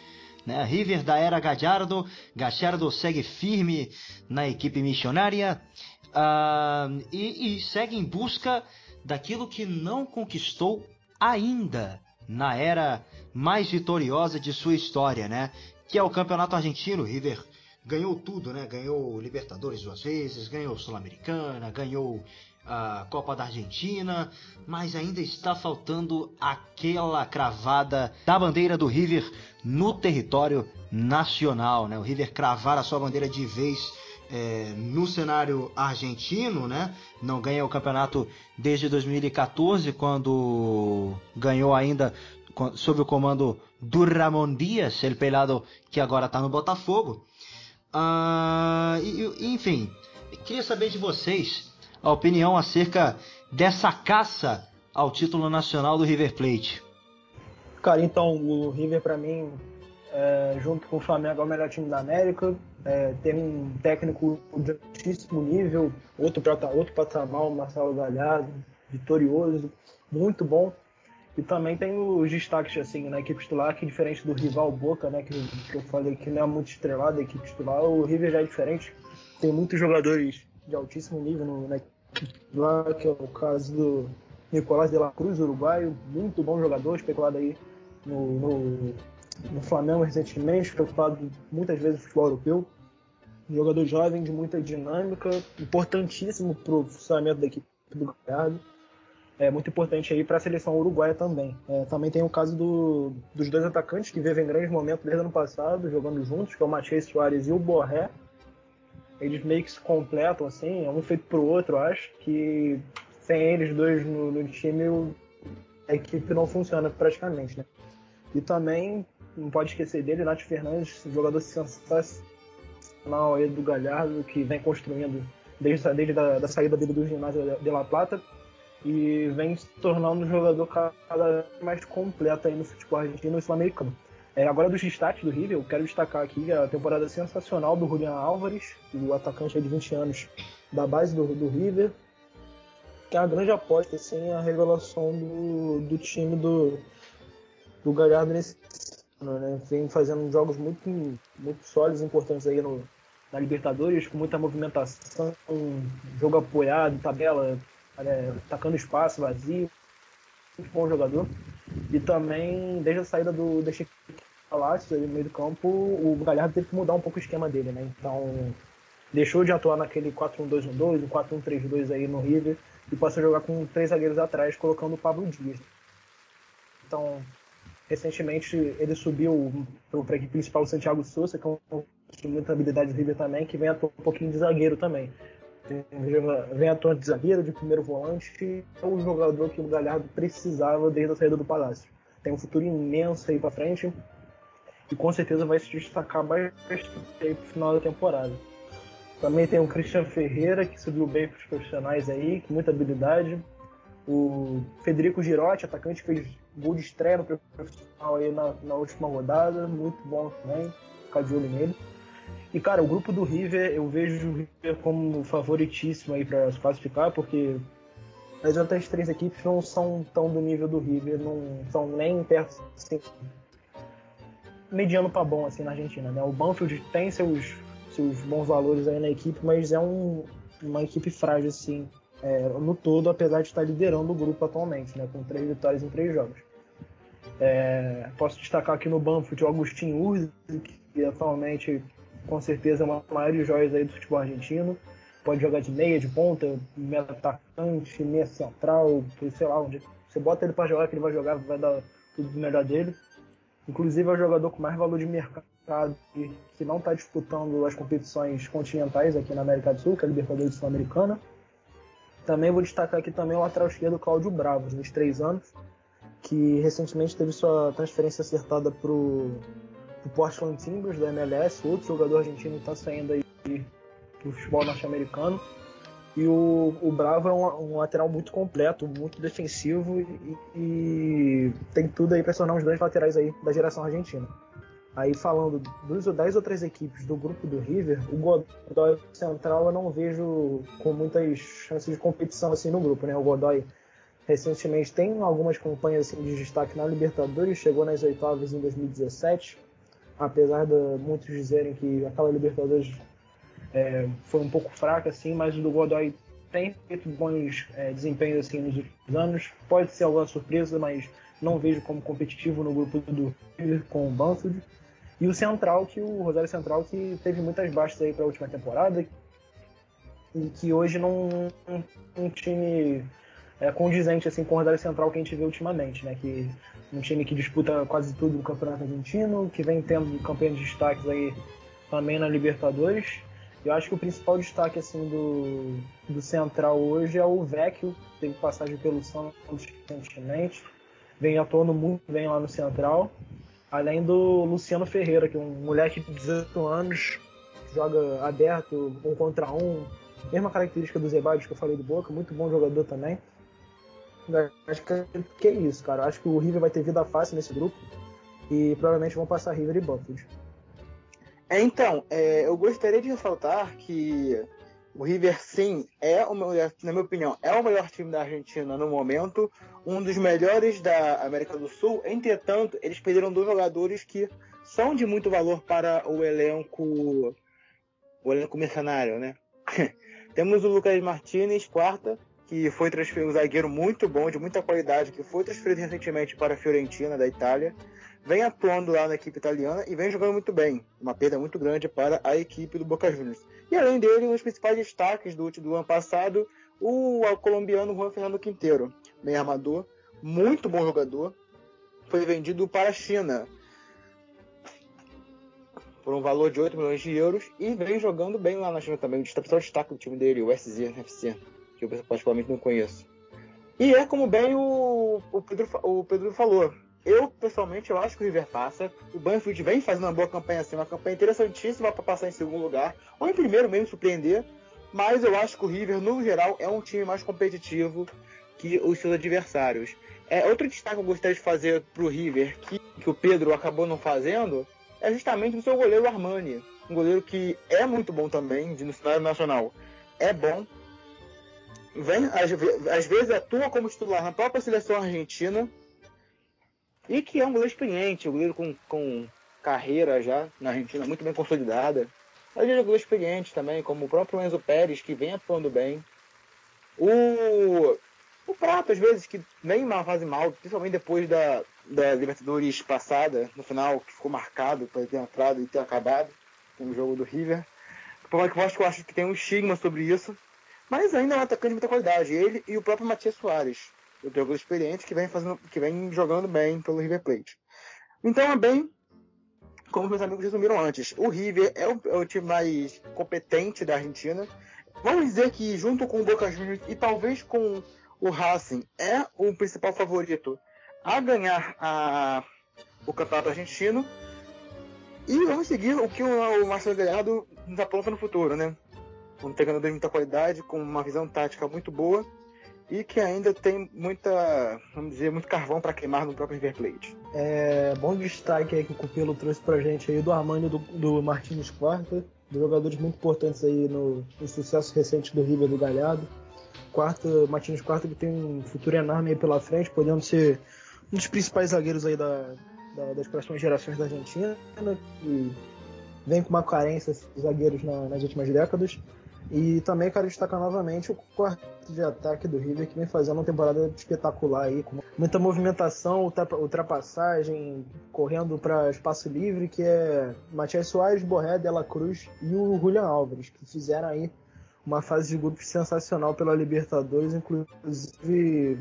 né? River da era Gallardo, Gallardo segue firme na equipe missionária uh, e, e segue em busca daquilo que não conquistou ainda na era mais vitoriosa de sua história, né? Que é o Campeonato Argentino. River ganhou tudo, né? Ganhou Libertadores duas vezes, ganhou Sul-Americana, ganhou a Copa da Argentina, mas ainda está faltando aquela cravada da bandeira do River no território nacional, né? O River cravar a sua bandeira de vez é, no cenário argentino, né? Não ganha o campeonato desde 2014, quando ganhou ainda sob o comando do Ramon Dias, ele pelado que agora está no Botafogo. Ah, e, enfim, queria saber de vocês a opinião acerca dessa caça ao título nacional do River Plate. Cara, então, o River para mim, é, junto com o Flamengo, é o melhor time da América. É, tem um técnico de altíssimo nível, outro, outro patamar, o Marcelo Galhardo, vitorioso, muito bom. E também tem os destaques assim na equipe titular, que diferente do rival Boca, né, que, que eu falei que não é muito estrelado a equipe titular, o River já é diferente. Tem muitos jogadores de altíssimo nível no, na lá, que é o caso do Nicolás de la Cruz, uruguaio, muito bom jogador, especulado aí no, no, no Flamengo recentemente, especulado muitas vezes no futebol europeu. jogador jovem, de muita dinâmica, importantíssimo para o funcionamento da equipe do Galhardo. É muito importante aí para a seleção uruguaia também. É, também tem o caso do, dos dois atacantes que vivem grandes momentos desde o ano passado, jogando juntos, que é o Matias Soares e o Borré eles meio que se completam, assim, é um feito pro outro, eu acho, que sem eles dois no, no time a equipe não funciona praticamente, né? E também, não pode esquecer dele, Nath Fernandes, jogador sensacional aí do Galhardo, que vem construindo desde, desde a da saída dele do ginásio de La Plata e vem se tornando um jogador cada vez mais completo aí no futebol argentino e sul-americano. É, agora dos destaques do River, eu quero destacar aqui a temporada sensacional do Julian Álvares, o atacante de 20 anos da base do, do River, que é uma grande aposta, assim, a revelação do, do time do, do Galhardo nesse ano, né? Vem fazendo jogos muito, muito sólidos, importantes aí no, na Libertadores, com muita movimentação, jogo apoiado, tabela, é, atacando espaço vazio, muito bom jogador. E também, desde a saída do, Palácios ali no meio do campo, o Galhardo teve que mudar um pouco o esquema dele, né? Então, deixou de atuar naquele 4-1-2-1-2, o 4-1-3-2 aí no River, e passou a jogar com três zagueiros atrás, colocando o Pablo Dias. Então, recentemente ele subiu para a equipe principal o Santiago Souza, que é um muita habilidade do River também, que vem atuando um pouquinho de zagueiro também. Vem atuando de zagueiro, de primeiro volante, é o jogador que o Galhardo precisava desde a saída do Palácio. Tem um futuro imenso aí para frente e com certeza vai se destacar bastante aí pro final da temporada. Também tem o Christian Ferreira, que subiu bem para os profissionais aí, com muita habilidade. O Federico Girotti, atacante, fez gol de estreia no profissional aí na, na última rodada, muito bom também, ficar de olho nele. E cara, o grupo do River, eu vejo o River como favoritíssimo aí para se classificar, porque as outras três equipes não são tão do nível do River, não são nem perto assim, mediano para bom assim na Argentina, né? O Banfield tem seus seus bons valores aí na equipe, mas é um, uma equipe frágil assim é, no todo, apesar de estar liderando o grupo atualmente, né? Com três vitórias em três jogos. É, posso destacar aqui no Banfield o Agostinho Urzi, que atualmente com certeza é uma das maiores joias aí do futebol argentino. Pode jogar de meia, de ponta, meia atacante, meia central, sei lá onde. Você bota ele para jogar que ele vai jogar, vai dar tudo do melhor dele. Inclusive é o jogador com mais valor de mercado que não está disputando as competições continentais aqui na América do Sul, que é a Libertadores Sul-Americana. Também vou destacar aqui também o lateral esquerdo Cláudio Bravo, de 23 anos, que recentemente teve sua transferência acertada para o Portland Timbers da MLS, outro jogador argentino está saindo aí do futebol norte-americano. E o, o Bravo é um, um, lateral muito completo, muito defensivo e, e tem tudo aí para tornar um dos grandes laterais aí da geração argentina. Aí falando dos, das outras equipes do grupo do River, o Godoy Central eu não vejo com muitas chances de competição assim no grupo, né? O Godoy recentemente tem algumas campanhas assim, de destaque na Libertadores, chegou nas oitavas em 2017, apesar de muitos dizerem que aquela Libertadores é, foi um pouco fraca, assim, mas o do Godoy tem feito bons é, desempenhos assim, nos últimos anos. Pode ser alguma surpresa, mas não vejo como competitivo no grupo do River com o Banfield. E o Central, que o Rosário Central, que teve muitas baixas aí para a última temporada e que hoje não um, um time é, condizente assim com o Rosário Central que a gente vê ultimamente, né? Que um time que disputa quase tudo no Campeonato Argentino, que vem tendo campanhas de destaques aí também na Libertadores eu acho que o principal destaque assim do, do Central hoje é o Vecchio, teve passagem pelo Santos recentemente, vem atuando muito bem lá no Central, além do Luciano Ferreira, que é um moleque de 18 anos, joga aberto, um contra um, mesma característica do Zebades que eu falei do Boca, muito bom jogador também. Acho que, que é isso, cara. Acho que o River vai ter vida fácil nesse grupo e provavelmente vão passar River e Banfield. É, então, é, eu gostaria de ressaltar que o River, sim, é o melhor, na minha opinião, é o melhor time da Argentina no momento, um dos melhores da América do Sul. Entretanto, eles perderam dois jogadores que são de muito valor para o elenco, o elenco mercenário, né? <laughs> Temos o Lucas Martinez, quarta, que foi transferido, um zagueiro muito bom, de muita qualidade, que foi transferido recentemente para a Fiorentina, da Itália vem atuando lá na equipe italiana e vem jogando muito bem. Uma perda muito grande para a equipe do Boca Juniors. E além dele, um dos principais destaques do, do ano passado, o, o colombiano Juan Fernando Quinteiro, meio armador, muito bom jogador, foi vendido para a China por um valor de 8 milhões de euros e vem jogando bem lá na China também. O principal destaque do time dele, o SZFC, que eu particularmente não conheço. E é como bem o, o, Pedro, o Pedro falou, eu, pessoalmente, eu acho que o River passa. O Banfield vem fazendo uma boa campanha assim, uma campanha interessantíssima para passar em segundo lugar, ou em primeiro mesmo, surpreender. Mas eu acho que o River, no geral, é um time mais competitivo que os seus adversários. É, outro destaque que eu gostaria de fazer para o River, que, que o Pedro acabou não fazendo, é justamente o seu goleiro Armani. Um goleiro que é muito bom também, de, no cenário nacional. É bom. Vem, às, às vezes atua como titular na própria seleção argentina e que é um goleiro experiente, um goleiro com, com carreira já na Argentina muito bem consolidada. Mas ele é um goleiro experiente também, como o próprio Enzo Pérez, que vem atuando bem. O, o Prato, às vezes, que vem uma fase mal, principalmente depois da, da Libertadores passada, no final, que ficou marcado para ter entrado e ter acabado com o jogo do River. Eu acho que tem um estigma sobre isso. Mas ainda é um atacante de muita qualidade. Ele e o próprio Matias Soares o jogador experiente que vem fazendo, que vem jogando bem pelo River Plate. Então é bem como meus amigos resumiram antes, o River é o, é o time mais competente da Argentina. Vamos dizer que junto com o Boca Juniors e talvez com o Racing é o principal favorito a ganhar a, o campeonato argentino. E vamos seguir o que o, o Marcelo Gallardo nos aponta no futuro, né? Um treinador de muita qualidade, com uma visão tática muito boa e que ainda tem muita, vamos dizer, muito carvão para queimar no próprio River Plate. É bom destaque aí que o Cupelo trouxe pra gente aí do Armani do, do Martins Quarta, jogadores muito importantes aí no, no, sucesso recente do River do Galhardo. Quarta, Martins Quarta que tem um futuro enorme aí pela frente, podendo ser um dos principais zagueiros aí da, da, das próximas gerações da Argentina, e vem com uma carência de zagueiros na, nas últimas décadas. E também quero destacar novamente o quarto de ataque do River, que vem fazendo uma temporada espetacular aí, com muita movimentação, ultrapassagem, correndo para espaço livre, que é Matias Soares, Borré, Dela Cruz e o Julian Álvares, que fizeram aí uma fase de grupos sensacional pela Libertadores, inclusive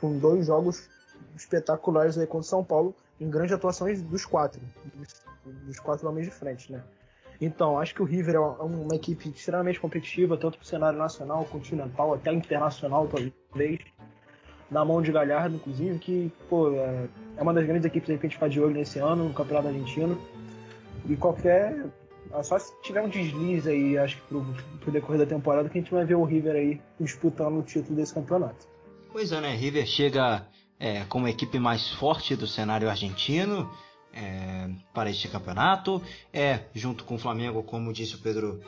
com dois jogos espetaculares aí contra o São Paulo, em grandes atuações dos quatro, dos quatro homens de frente, né? Então, acho que o River é uma equipe extremamente competitiva, tanto para o cenário nacional, continental, até internacional, talvez. Na mão de Galhardo, inclusive, que pô, é, é uma das grandes equipes que a gente faz de olho nesse ano, no Campeonato Argentino. E qualquer. É só se tiver um deslize aí, acho que pro, pro decorrer da temporada, que a gente vai ver o River aí disputando o título desse campeonato. Pois é, né? River chega é, como equipe mais forte do cenário argentino é, para este campeonato. É, junto com o Flamengo, como disse o Pedro,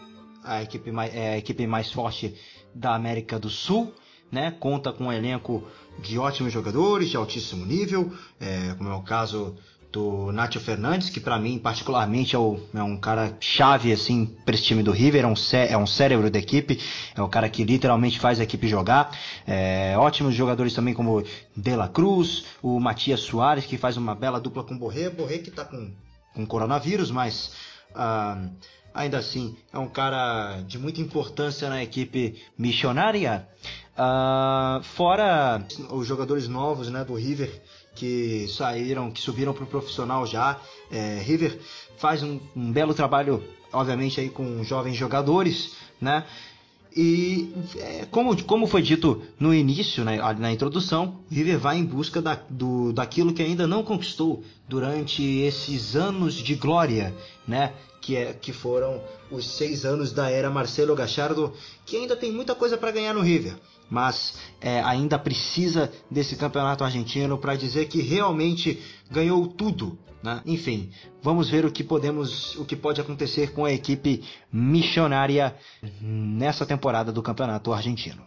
a equipe mais, é a equipe mais forte da América do Sul. Né? Conta com um elenco de ótimos jogadores, de altíssimo nível, é, como é o caso do Nacho Fernandes, que para mim particularmente é, o, é, um cara chave assim para esse time do River, é um, cé é um cérebro da equipe, é o cara que literalmente faz a equipe jogar. É, ótimos jogadores também como De La Cruz, o Matias Soares, que faz uma bela dupla com o Borré, Borré que está com, com coronavírus, mas ah, ainda assim é um cara de muita importância na equipe missionária. Ah, fora os jogadores novos né, do River, que saíram, que subiram para o profissional já. É, River faz um, um, belo trabalho, obviamente, aí com jovens jogadores, né? E é, como, como foi dito no início, né, na introdução, River vai em busca da, do, daquilo que ainda não conquistou durante esses anos de glória, né? Que, é, que foram os seis anos da era Marcelo Gachardo, que ainda tem muita coisa para ganhar no River mas é, ainda precisa desse campeonato argentino para dizer que realmente ganhou tudo. Né? Enfim, vamos ver o que podemos, o que pode acontecer com a equipe missionária nessa temporada do campeonato argentino.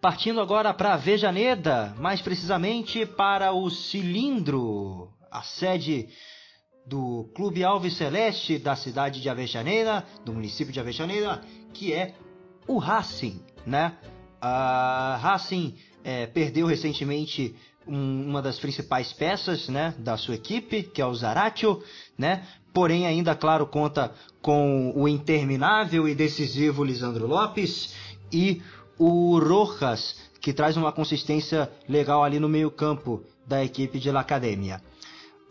Partindo agora para Vejaneda, mais precisamente para o Cilindro, a sede do Clube Alves Celeste da cidade de Avejaneda, do município de Avejaneda, que é o Racing, né? A Racing é, perdeu recentemente um, uma das principais peças, né, da sua equipe, que é o Zaratio, né? Porém, ainda claro conta com o interminável e decisivo Lisandro Lopes e o Rojas, que traz uma consistência legal ali no meio-campo da equipe de La Academia.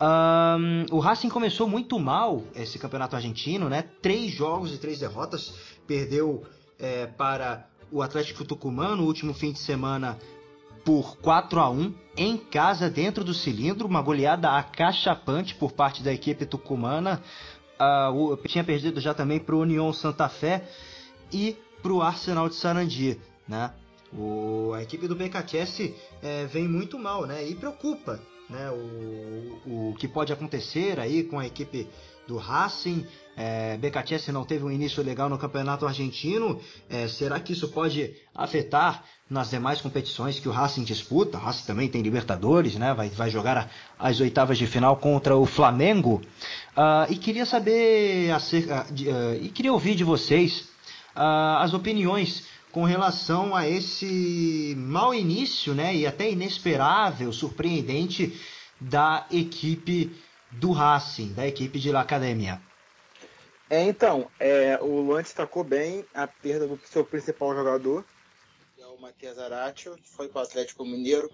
Um, o Racing começou muito mal esse campeonato argentino, né? Três jogos e três derrotas. Perdeu é, para o Atlético Tucumã no último fim de semana por 4 a 1 em casa dentro do cilindro, uma goleada acachapante por parte da equipe tucumana. Uh, o, tinha perdido já também para o União Santa Fé e para o Arsenal de Sarandi, né? O, a equipe do BKTS é, vem muito mal, né? E preocupa, né, o, o que pode acontecer aí com a equipe do Racing. É, BKTS não teve um início legal no campeonato argentino. É, será que isso pode afetar nas demais competições que o Racing disputa? O Racing também tem Libertadores, né? vai, vai jogar as oitavas de final contra o Flamengo. Uh, e queria saber acerca, de, uh, e queria ouvir de vocês uh, as opiniões com relação a esse mau início, né, e até inesperável, surpreendente da equipe do Racing, da equipe de La Academia. É, então, é, o Luan destacou bem a perda do seu principal jogador, que é o Matias Aratio, que foi para o Atlético Mineiro.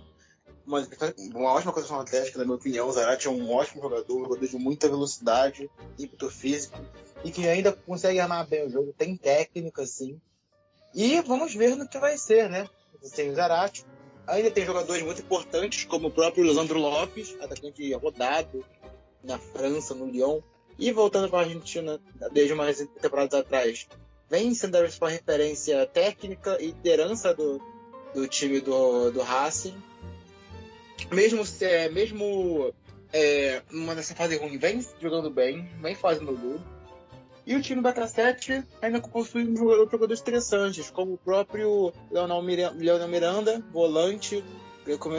uma, uma ótima condição atlética, na minha opinião. O Zarate é um ótimo jogador, um jogador de muita velocidade, ímpeto físico, e que ainda consegue armar bem o jogo, tem técnica, assim. E vamos ver no que vai ser, né? Sem o Zarate. Ainda tem jogadores muito importantes, como o próprio Lisandro Lopes, atacante rodado na França, no Lyon. E voltando para a Argentina, desde umas temporadas atrás, vem sendo a principal referência técnica e liderança do, do time do, do Racing mesmo é, mesmo é, numa fase ruim, vem jogando bem, vem fazendo gol. E o time do BK7 ainda possui jogadores interessantes, como o próprio Leonel Miranda, volante,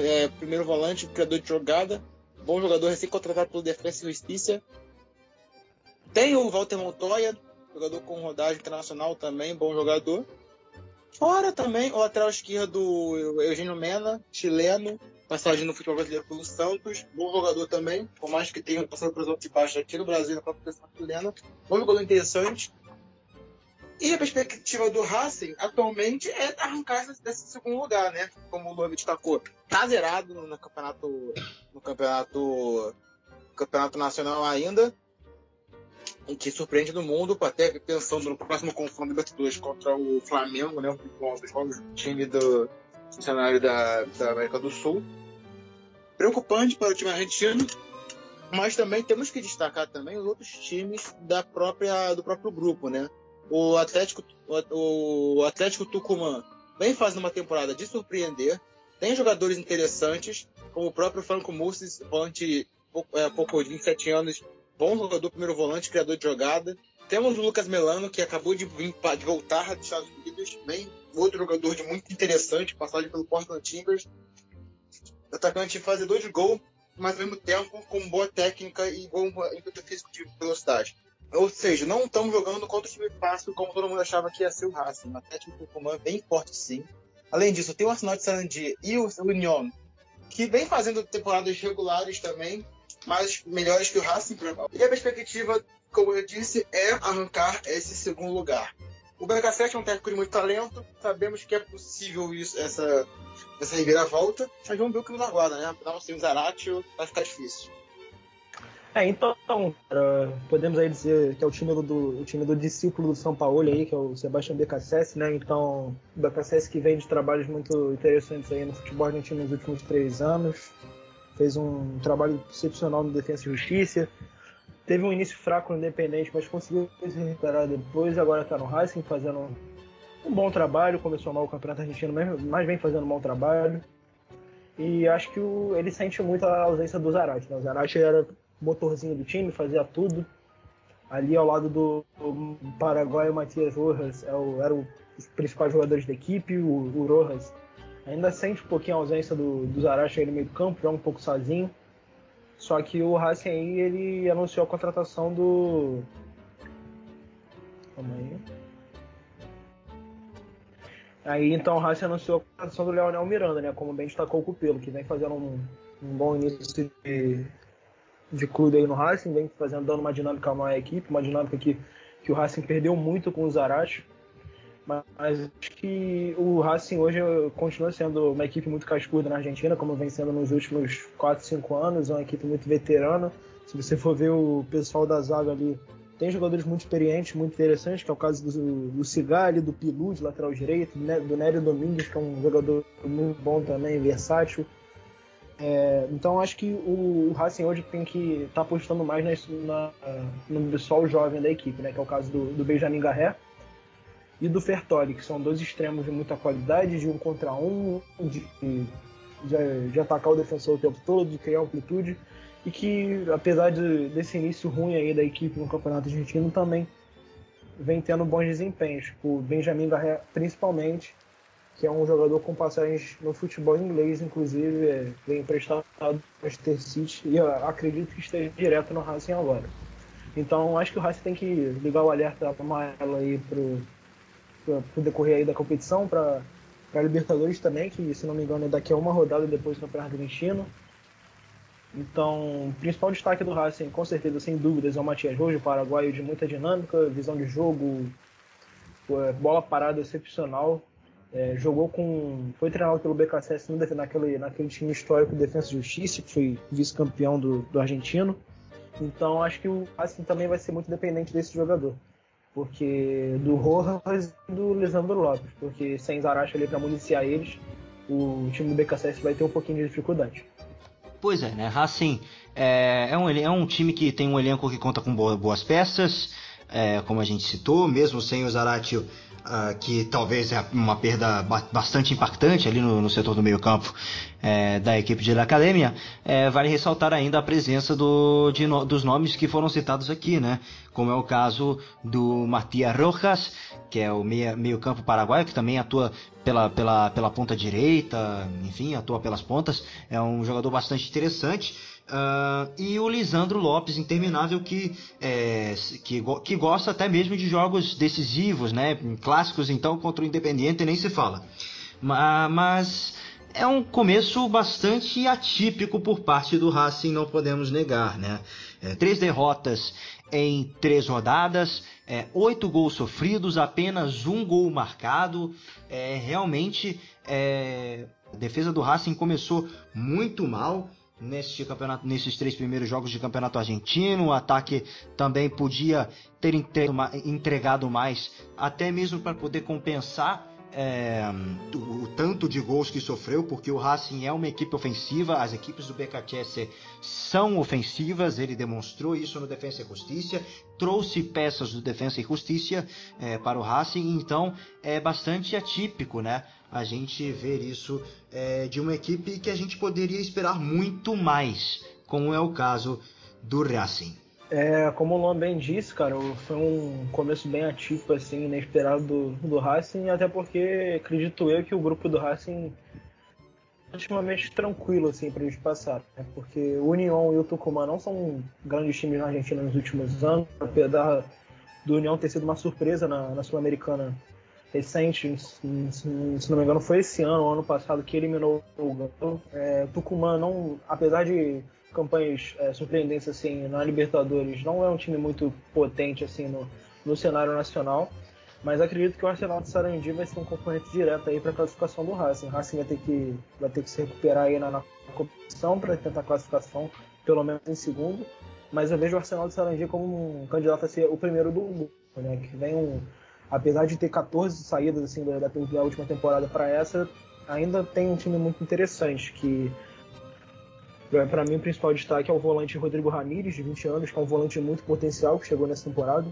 é, primeiro volante, criador de jogada, bom jogador recém-contratado pelo Defensa e Justiça. Tem o Walter Montoya, jogador com rodagem internacional também, bom jogador. Fora também o lateral esquerdo Eugênio Mena, chileno, passagem no futebol brasileiro pelo Santos, bom jogador também, por mais que tenha passado por altos e baixos aqui no Brasil, na própria seleção chilena, bom jogador interessante. E a perspectiva do Racing, atualmente, é arrancar desse segundo lugar, né? Como o Luan destacou. Tá zerado no campeonato, no campeonato, campeonato nacional ainda, o que surpreende no mundo, até pensando no próximo confronto Libertadores contra o Flamengo, né? Um dos time do cenário da, da América do Sul preocupante para o time argentino, mas também temos que destacar também os outros times da própria, do próprio grupo, né? O Atlético, o, Atlético Tucumã vem fazendo uma temporada de surpreender, tem jogadores interessantes, como o próprio Franco Mussis, volante é, pouco de 27 anos, bom jogador, primeiro volante, criador de jogada. Temos o Lucas Melano, que acabou de, vir, de voltar dos Estados Unidos, bem outro jogador de muito interessante, passagem pelo Portland Timbers, atacante fazedor de gol, mas ao mesmo tempo com boa técnica e bom ímpeto físico de velocidade. Ou seja, não estamos jogando contra o time fácil como todo mundo achava que ia ser o Racing. O Atlético Tucumã é bem forte sim. Além disso, tem o Arsenal de Sarandi e o Union, que vem fazendo temporadas regulares também, mas melhores que o Racing. E a perspectiva, como eu disse, é arrancar esse segundo lugar. O BH7 é um técnico de muito talento, sabemos que é possível isso, essa, essa reviravolta, mas vamos ver o que nos aguarda, né? Afinal, sem o Zaratio vai ficar difícil. É, então, podemos aí dizer que é o time do, o time do discípulo do São Paulo aí, que é o Sebastião BKSS, né? Então, o BKSS que vem de trabalhos muito interessantes aí no futebol argentino nos últimos três anos, fez um trabalho excepcional no Defesa e Justiça, Teve um início fraco no Independente, mas conseguiu se recuperar depois. Agora está no Racing fazendo um bom trabalho. Começou mal o Campeonato Argentino, mas vem fazendo um bom trabalho. E acho que o, ele sente muito a ausência do Zarate. Né? O Zarate era motorzinho do time, fazia tudo. Ali ao lado do, Paraguai, o Matias Rojas é o, era o, os principais jogadores da equipe. O, o Rojas ainda sente um pouquinho a ausência do, do Zarate aí no meio do campo, joga um pouco sozinho. Só que o Racing aí, ele anunciou a contratação do. Calma aí. Aí então o Racing anunciou a contratação do Leonel Miranda, né? Como bem destacou o Cupelo, que vem fazendo um, um bom início de, de clube aí no Racing, vem fazendo dando uma dinâmica maior à equipe, uma dinâmica que, que o Racing perdeu muito com o Zarate. Mas acho que o Racing hoje continua sendo uma equipe muito cascuda na Argentina, como vem sendo nos últimos 4, 5 anos, é uma equipe muito veterana. Se você for ver o pessoal da zaga ali, tem jogadores muito experientes, muito interessantes, que é o caso do, do Cigali, do Pilu, de lateral direito, do Nélio Domingues, que é um jogador muito bom também, versátil. É, então acho que o, o, Racing hoje tem que estar tá apostando mais na, no pessoal jovem da equipe, né, que é o caso do, do Benjamin Garré, e do Fertoli, que são dois extremos de muita qualidade, de um contra um, de, de, de atacar o defensor o tempo todo, de criar amplitude, e que, apesar de, desse início ruim aí da equipe no Campeonato Argentino, também vem tendo bons desempenhos. Tipo, o Benjamin Garré, principalmente, que é um jogador com passagens no futebol inglês, inclusive, é, vem emprestado ao Manchester City e acredito que esteja direto no Racing agora. Então, acho que o Racing tem que ligar o alerta amarelo aí pro para o decorrer aí da competição, para a Libertadores também, que se não me engano é daqui a uma rodada depois do Campeonato Argentino. Então, o principal destaque do Racing, com certeza, sem dúvidas, é o Matias Rojo, paraguaio de muita dinâmica, visão de jogo, bola parada excepcional. É, jogou com. Foi treinado pelo BKSS naquele, naquele time histórico de Defesa e Justiça, que foi vice-campeão do, do argentino. Então acho que o Racing também vai ser muito dependente desse jogador. Porque do Rojas e do Lisandro Lopes. Porque sem Zaracho ali para municiar eles, o time do BKSS vai ter um pouquinho de dificuldade. Pois é, né? Racing é, é, um, é um time que tem um elenco que conta com boas peças, é, como a gente citou, mesmo sem o Zaratio Uh, que talvez é uma perda bastante impactante ali no, no setor do meio-campo é, da equipe de La Academia, é, vale ressaltar ainda a presença do, de, dos nomes que foram citados aqui, né? Como é o caso do Matias Rojas, que é o meio-campo paraguaio, que também atua pela, pela, pela ponta direita, enfim, atua pelas pontas. É um jogador bastante interessante. Uh, e o Lisandro Lopes, interminável, que, é, que, que gosta até mesmo de jogos decisivos, né? Clássicos, então, contra o Independiente nem se fala. Mas é um começo bastante atípico por parte do Racing, não podemos negar, né? É, três derrotas em três rodadas, é, oito gols sofridos, apenas um gol marcado. É, realmente, é, a defesa do Racing começou muito mal neste campeonato, nesses três primeiros jogos de campeonato argentino. O ataque também podia ter entregado mais, até mesmo para poder compensar é, o, o, tanto de gols que sofreu, porque o Racing é uma equipe ofensiva, as equipes do BKTS são ofensivas, ele demonstrou isso no Defensa e Justiça, trouxe peças do Defensa e Justiça é, para o Racing, então é bastante atípico, né? A gente ver isso é, de uma equipe que a gente poderia esperar muito mais, como é o caso do Racing. É, como o Luan bem disse, cara, foi um começo bem ativo, assim, inesperado do, do Racing, até porque acredito eu que o grupo do Racing é ultimamente tranquilo, assim, pra eles passar, né? Porque o União e o Tucumã não são grandes times na Argentina nos últimos anos, apesar do União ter sido uma surpresa na, na Sul-Americana recente, se, não me engano foi esse ano, ano passado, que eliminou o Galo. É, Tucumã não, apesar de campanhas é, surpreendentes assim na Libertadores. Não é um time muito potente assim no, no cenário nacional, mas acredito que o Arsenal de Sarandi vai ser um concorrente direto aí para a classificação do Racing. O Racing vai ter que vai ter que se recuperar aí na, na competição para tentar a classificação, pelo menos em segundo. Mas eu vejo o Arsenal de Sarandi como um candidato a ser o primeiro do mundo, né? Que vem um, apesar de ter 14 saídas assim da, da última temporada para essa, ainda tem um time muito interessante que para mim, o principal destaque é o volante Rodrigo Ramírez, de 20 anos, que é um volante muito potencial, que chegou nessa temporada.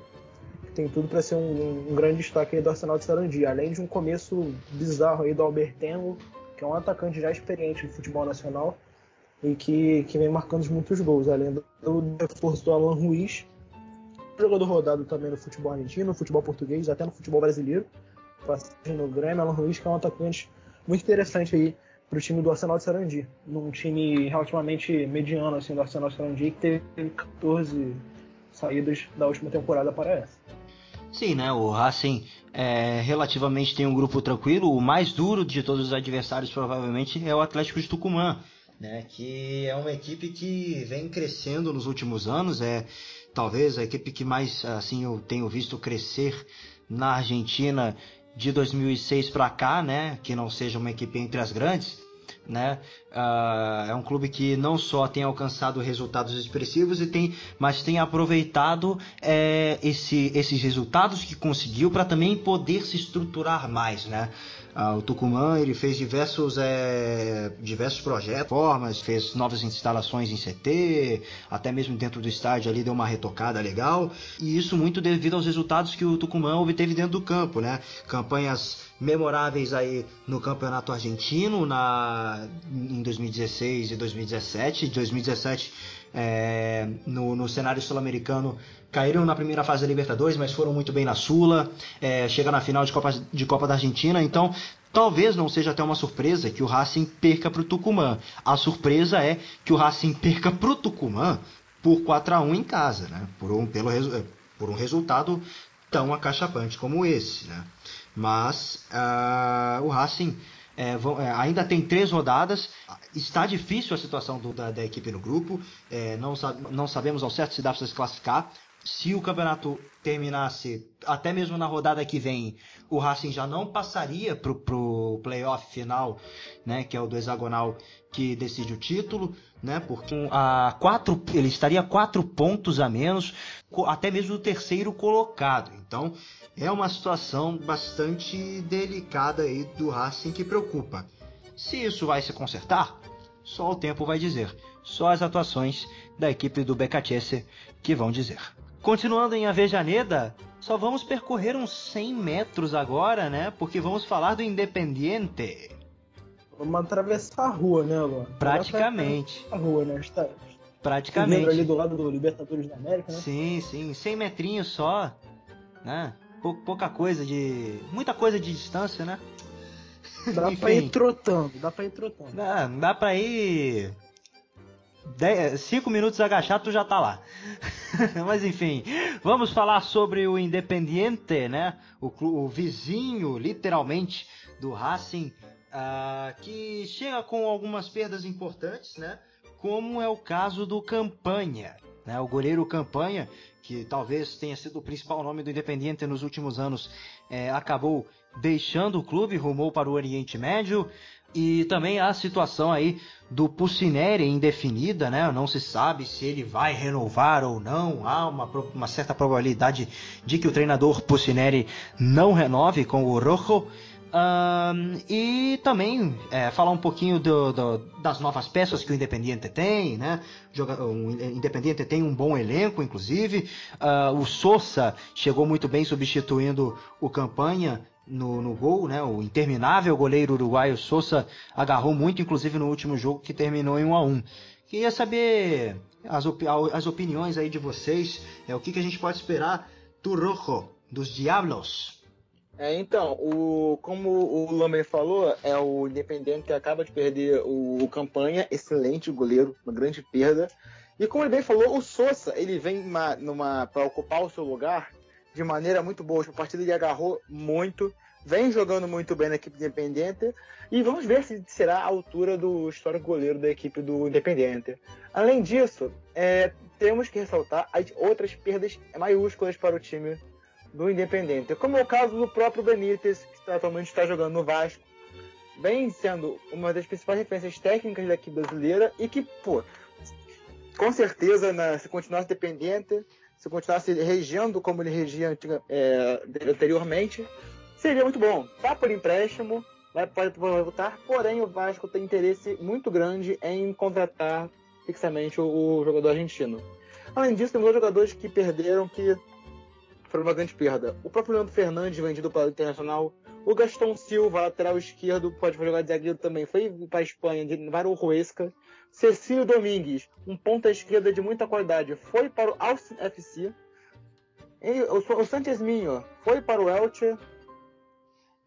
Tem tudo para ser um, um, grande destaque do Arsenal de Sarandi, além de um começo bizarro aí do Albertengo, que é um atacante já experiente de futebol nacional e que, que vem marcando muitos gols, além do reforço do Alan Ruiz, jogador rodado também no futebol argentino, no futebol português, até no futebol brasileiro, passagem no Grêmio, Alan Ruiz, que é um atacante muito interessante aí para o time do Arsenal de Sarandi, num time relativamente mediano assim do Arsenal de Sarandi que teve 14 saídas da última temporada para essa. Sim, né? O Racing é, relativamente tem um grupo tranquilo. O mais duro de todos os adversários provavelmente é o Atlético de Tucumã, né? Que é uma equipe que vem crescendo nos últimos anos. É talvez a equipe que mais assim eu tenho visto crescer na Argentina de 2006 para cá, né, que não seja uma equipe entre as grandes, né, uh, é um clube que não só tem alcançado resultados expressivos e tem, mas tem aproveitado é, esse, esses resultados que conseguiu para também poder se estruturar mais, né. Ah, o Tucumã ele fez diversos, é, diversos projetos, formas, fez novas instalações em CT, até mesmo dentro do estádio ali deu uma retocada legal. E isso muito devido aos resultados que o Tucumã obteve dentro do campo, né? Campanhas memoráveis aí no Campeonato Argentino na, em 2016 e 2017. 2017 é, no, no cenário sul-americano caíram na primeira fase da Libertadores, mas foram muito bem na Sula, é, chega na final de Copa, de Copa da Argentina, então talvez não seja até uma surpresa que o Racing perca para o Tucumã. A surpresa é que o Racing perca para o Tucumã por 4 a 1 em casa, né? por, um, pelo, por um resultado tão acachapante como esse. Né? Mas uh, o Racing é, vão, é, ainda tem três rodadas. Está difícil a situação do, da, da, equipe no grupo. É, não, não sabemos ao certo se dá para se classificar se o campeonato terminasse até mesmo na rodada que vem, o Racing já não passaria para o playoff final, né, que é o do hexagonal que decide o título, né, porque a quatro, ele estaria quatro pontos a menos, até mesmo o terceiro colocado. Então é uma situação bastante delicada aí do Racing que preocupa. Se isso vai se consertar, só o tempo vai dizer. Só as atuações da equipe do Becatese que vão dizer. Continuando em Avejaneda, só vamos percorrer uns 100 metros agora, né? Porque vamos falar do Independiente. Vamos atravessar a rua, né, Luan? Praticamente. A rua, né? Está... Praticamente. ali do lado do Libertadores da América, né? Sim, sim. 100 metrinhos só, né? Pouca coisa de... Muita coisa de distância, né? Dá Enfim, <laughs> pra ir trotando, dá pra ir trotando. Dá, dá pra ir 5 minutos agachado, tu já tá lá. <laughs> Mas enfim, vamos falar sobre o Independiente, né? O, o vizinho, literalmente, do Racing, uh, que chega com algumas perdas importantes, né? Como é o caso do Campanha, né? O goleiro Campanha, que talvez tenha sido o principal nome do Independiente nos últimos anos, é, acabou deixando o clube, rumou para o Oriente Médio. E também a situação aí do Pucineri indefinida, né? Não se sabe se ele vai renovar ou não. Há uma, uma certa probabilidade de que o treinador Pucineri não renove com o Rojo. Um, e também é, falar um pouquinho do, do, das novas peças que o Independiente tem, né? O Independiente tem um bom elenco, inclusive. Uh, o Sousa chegou muito bem substituindo o Campanha no, no gol, né? O interminável goleiro uruguaio Sousa agarrou muito, inclusive no último jogo que terminou em 1 a 1. Queria saber as, op as opiniões aí de vocês, é o que, que a gente pode esperar do Rojo, dos Diablos. É, então, o, como o Lamer falou, é o Independente que acaba de perder o, o Campanha, excelente goleiro, uma grande perda. E como ele bem falou, o Sousa, ele vem para ocupar o seu lugar de maneira muito boa. A partida ele agarrou muito, vem jogando muito bem na equipe Independente e vamos ver se será a altura do histórico goleiro da equipe do Independente. Além disso, é, temos que ressaltar as outras perdas maiúsculas para o time do Independente, como é o caso do próprio Benítez, que atualmente está jogando no Vasco, vem sendo uma das principais referências técnicas da equipe brasileira e que, pô, com certeza, na, se continuar dependente, se continuasse regendo como ele regia é, anteriormente, seria muito bom. Tá por empréstimo, vai, pode voltar, porém o Vasco tem interesse muito grande em contratar fixamente o, o jogador argentino. Além disso, temos outros jogadores que perderam, que foram uma grande perda. O próprio Leandro Fernandes, vendido para o Internacional. O Gastão Silva, lateral esquerdo, pode jogar de zagueiro também, foi para a Espanha, de Varo Ruesca. Cecílio Domingues, um ponta esquerda de muita qualidade, foi para o Austin FC. E o, Sanchez Minho foi para o Elche.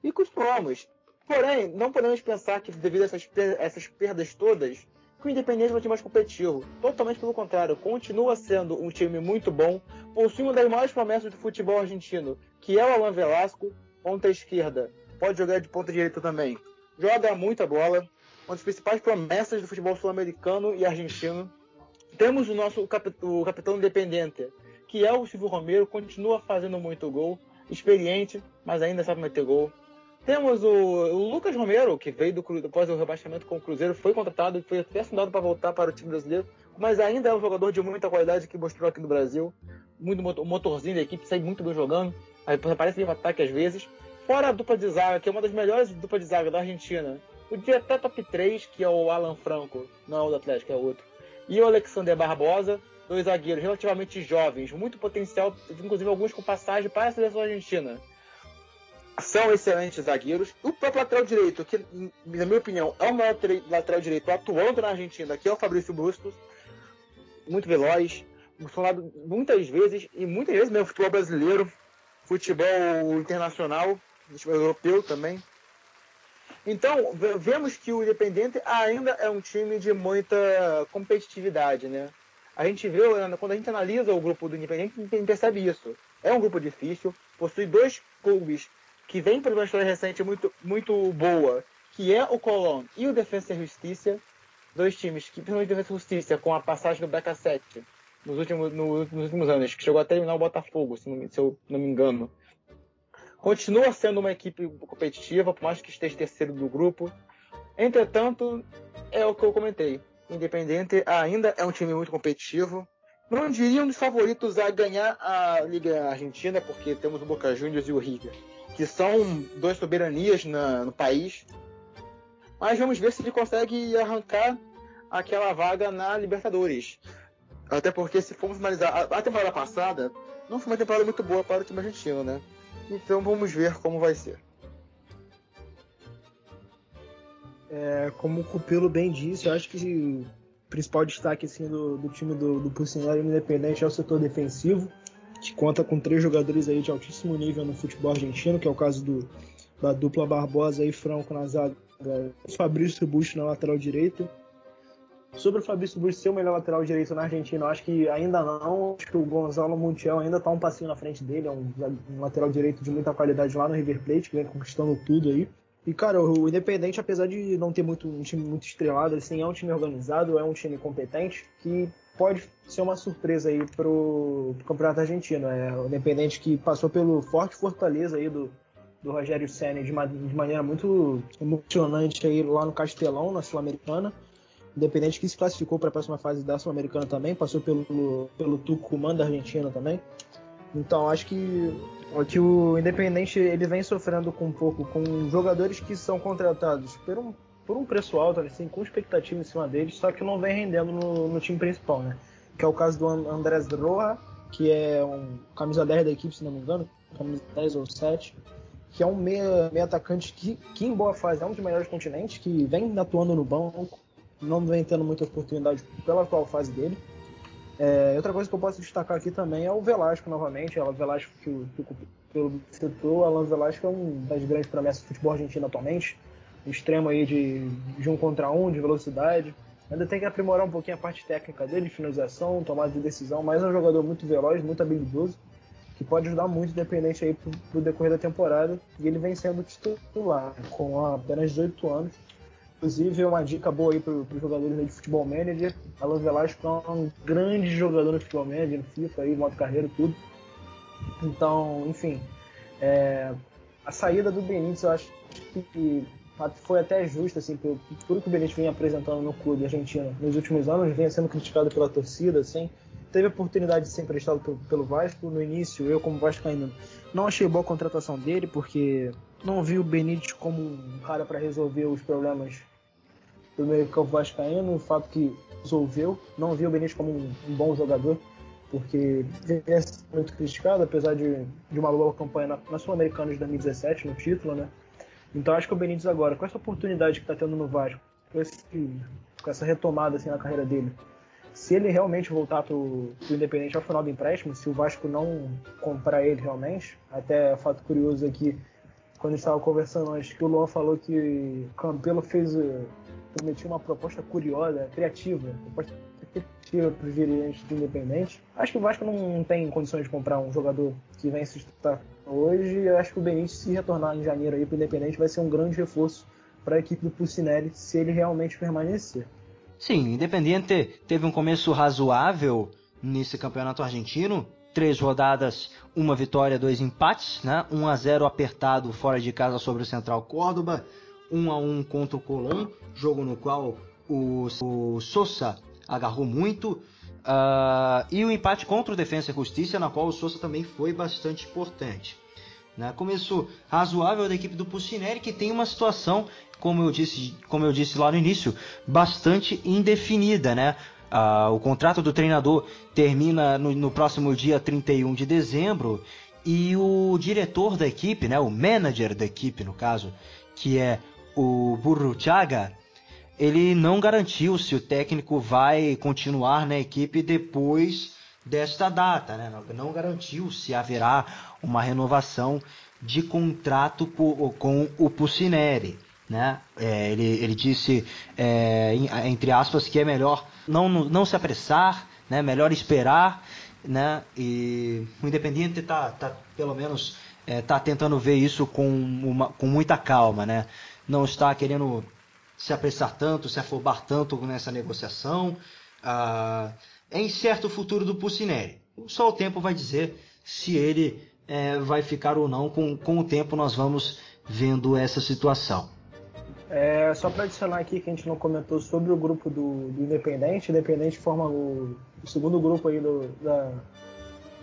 E costumamos. Porém, não podemos pensar que devido a essas, essas perdas todas, que o Independente é um time mais competitivo. Totalmente pelo contrário, continua sendo um time muito bom, possui uma das maiores promessas do futebol argentino, que é o Alan Velasco, ponta esquerda. Pode jogar de ponta direita também. Joga muita bola, uma das principais promessas do futebol sul-americano e argentino. Temos o nosso cap o capitão independente, que é o Silvio Romero, continua fazendo muito gol, experiente, mas ainda sabe meter gol. Temos o, Lucas Romero, que veio do, após o rebaixamento com o Cruzeiro, foi contratado e foi até assinado para voltar para o time brasileiro, mas ainda é um jogador de muita qualidade que mostrou aqui no Brasil. Muito motor, motorzinho da equipe, sai muito bem jogando, aparece em ataque às vezes. Fora a dupla de zaga, que é uma das melhores duplas de zaga da Argentina, Podia até top 3, que é o Alan Franco, não é o do Atlético, é outro. E o Alexander Barbosa, dois zagueiros relativamente jovens, muito potencial, inclusive alguns com passagem para a seleção argentina. São excelentes zagueiros. O próprio lateral direito, que, na minha opinião, é o maior lateral direito atuando na Argentina, que é o Fabrício Bustos, muito veloz, funcionado muitas vezes, e muitas vezes mesmo futebol brasileiro, futebol internacional, futebol europeu também. Então, vemos que o Independente ainda é um time de muita competitividade, né? A gente vê, quando a gente analisa o grupo do Independente, a gente percebe isso. É um grupo difícil, possui dois clubes que vêm para uma história recente muito, muito boa, que é o Colón e o Defensa e Justiça, dois times que, principalmente o Defensa e Justiça, com a passagem do BK7, nos últimos, no, nos últimos anos, que chegou até eliminar o Botafogo, se, não, se eu não me engano. Continua sendo uma equipe competitiva, por mais que esteja terceiro do grupo. Entretanto, é o que eu comentei. Independente ainda é um time muito competitivo. Não diria um dos favoritos a ganhar a Liga Argentina, porque temos o Boca Juniors e o River, que são duas soberanias na, no país. Mas vamos ver se ele consegue arrancar aquela vaga na Libertadores. Até porque se formos analisar a, a temporada passada, não foi uma temporada muito boa para o time argentino, né? Então vamos ver como vai ser. É, como o Cupilo bem disse, eu acho que o principal destaque assim, do, do time do, do Pulsinari Independente é o setor defensivo, que conta com três jogadores aí de altíssimo nível no futebol argentino, que é o caso do, da dupla Barbosa e Franco na zaga, Fabrício Bush na lateral direita. Sobre o Fabrício Bush ser o melhor lateral direito na Argentina, eu acho que ainda não. Acho que o Gonzalo Montiel ainda está um passinho na frente dele, é um, um lateral direito de muita qualidade lá no River Plate, que vem conquistando tudo aí. E, cara, o Independente, apesar de não ter muito, um time muito estrelado, assim, é um time organizado, é um time competente, que pode ser uma surpresa aí pro, pro Campeonato Argentino. É o Independente que passou pelo forte Fortaleza aí do, do Rogério Senna de, de maneira muito emocionante aí lá no Castelão, na Sul-Americana. Independente que se classificou para a próxima fase da Sul-Americana também, passou pelo, pelo Tucumã da Argentina também. Então acho que, que o Independente ele vem sofrendo com um pouco com jogadores que são contratados por um, por um preço alto, assim, com expectativa em cima deles, só que não vem rendendo no, no time principal, né? Que é o caso do Andrés Roa, que é um camisa 10 da equipe, se não me engano, camisa 10 ou 7, que é um meia, meia atacante que, que em boa fase é um dos melhores continentes, que vem atuando no banco, não vem tendo muita oportunidade pela atual fase dele. É, outra coisa que eu posso destacar aqui também é o Velasco novamente. É o Velasco que o, que o citou, o Alan Velasco é um das grandes promessas do futebol argentino atualmente. Extremo aí de, de um contra um, de velocidade. Ainda tem que aprimorar um pouquinho a parte técnica dele, de finalização, tomada de decisão, mas é um jogador muito veloz, muito habilidoso, que pode ajudar muito independente aí pro, pro decorrer da temporada. E ele vem sendo titular com apenas 18 anos Inclusive, uma dica boa aí para os jogadores de futebol manager. Alan Velasco é um grande jogador no futebol manager, FIFA, aí, modo carreira, tudo. Então, enfim, é, a saída do Benítez eu acho que foi até justa, assim, por tudo que o Benítez vem apresentando no clube argentino nos últimos anos, vem sendo criticado pela torcida, assim. Teve a oportunidade de ser emprestado pelo, pelo Vasco. No início, eu, como Vasco ainda não achei boa a contratação dele, porque não vi o Benítez como um cara para resolver os problemas do meio campo vascaíno, o fato que resolveu, não viu o Benítez como um, um bom jogador, porque vinha muito criticado, apesar de, de uma boa campanha na, na Sul-Americana de 2017, no título, né? Então acho que o Benítez agora, com essa oportunidade que está tendo no Vasco, com, esse, com, essa retomada assim, na carreira dele, se ele realmente voltar para o Independente ao final do empréstimo, se o Vasco não comprar ele realmente, até fato curioso aqui, quando estava conversando antes, que o Luan falou que Campelo fez prometia uma proposta curiosa, criativa, proposta criativa para os dirigentes do Independente. Acho que o Vasco não tem condições de comprar um jogador que vem se destacar hoje. Eu acho que o Benítez, se retornar em janeiro aí para o Independente, vai ser um grande reforço para a equipe do Pucinelli, se ele realmente permanecer. Sim, Independente teve um começo razoável nesse campeonato argentino. Três rodadas, uma vitória, dois empates, né? 1 a 0 apertado fora de casa sobre o Central Córdoba, 1 a 1 contra o Colón, jogo no qual o, o Sousa agarrou muito. Uh, e o empate contra o Defensa e Justiça, na qual o Sousa também foi bastante importante. Né? Começo razoável da equipe do Pucineri, que tem uma situação, como eu disse, como eu disse lá no início, bastante indefinida. Né? Uh, o contrato do treinador termina no, no, próximo dia 31 de dezembro e o diretor da equipe, né, o manager da equipe no caso, que é o Burruchaga, ele não garantiu se o técnico vai continuar na equipe depois desta data, né? não garantiu se haverá uma renovação de contrato com o Pucineri. Né? É, ele, ele disse, é, entre aspas, que é melhor não, não se apressar, né? melhor esperar, né? e o Independiente está, tá, pelo menos, é, tá tentando ver isso com, uma, com muita calma. Né? Não está querendo se apressar tanto, se afobar tanto nessa negociação. Ah, é incerto o futuro do Pucineri. Só o tempo vai dizer se ele é, vai ficar ou não. Com, com o tempo nós vamos vendo essa situação. É, só para adicionar aqui que a gente não comentou sobre o grupo do, do Independente. Independente forma o, o segundo grupo aí do, da,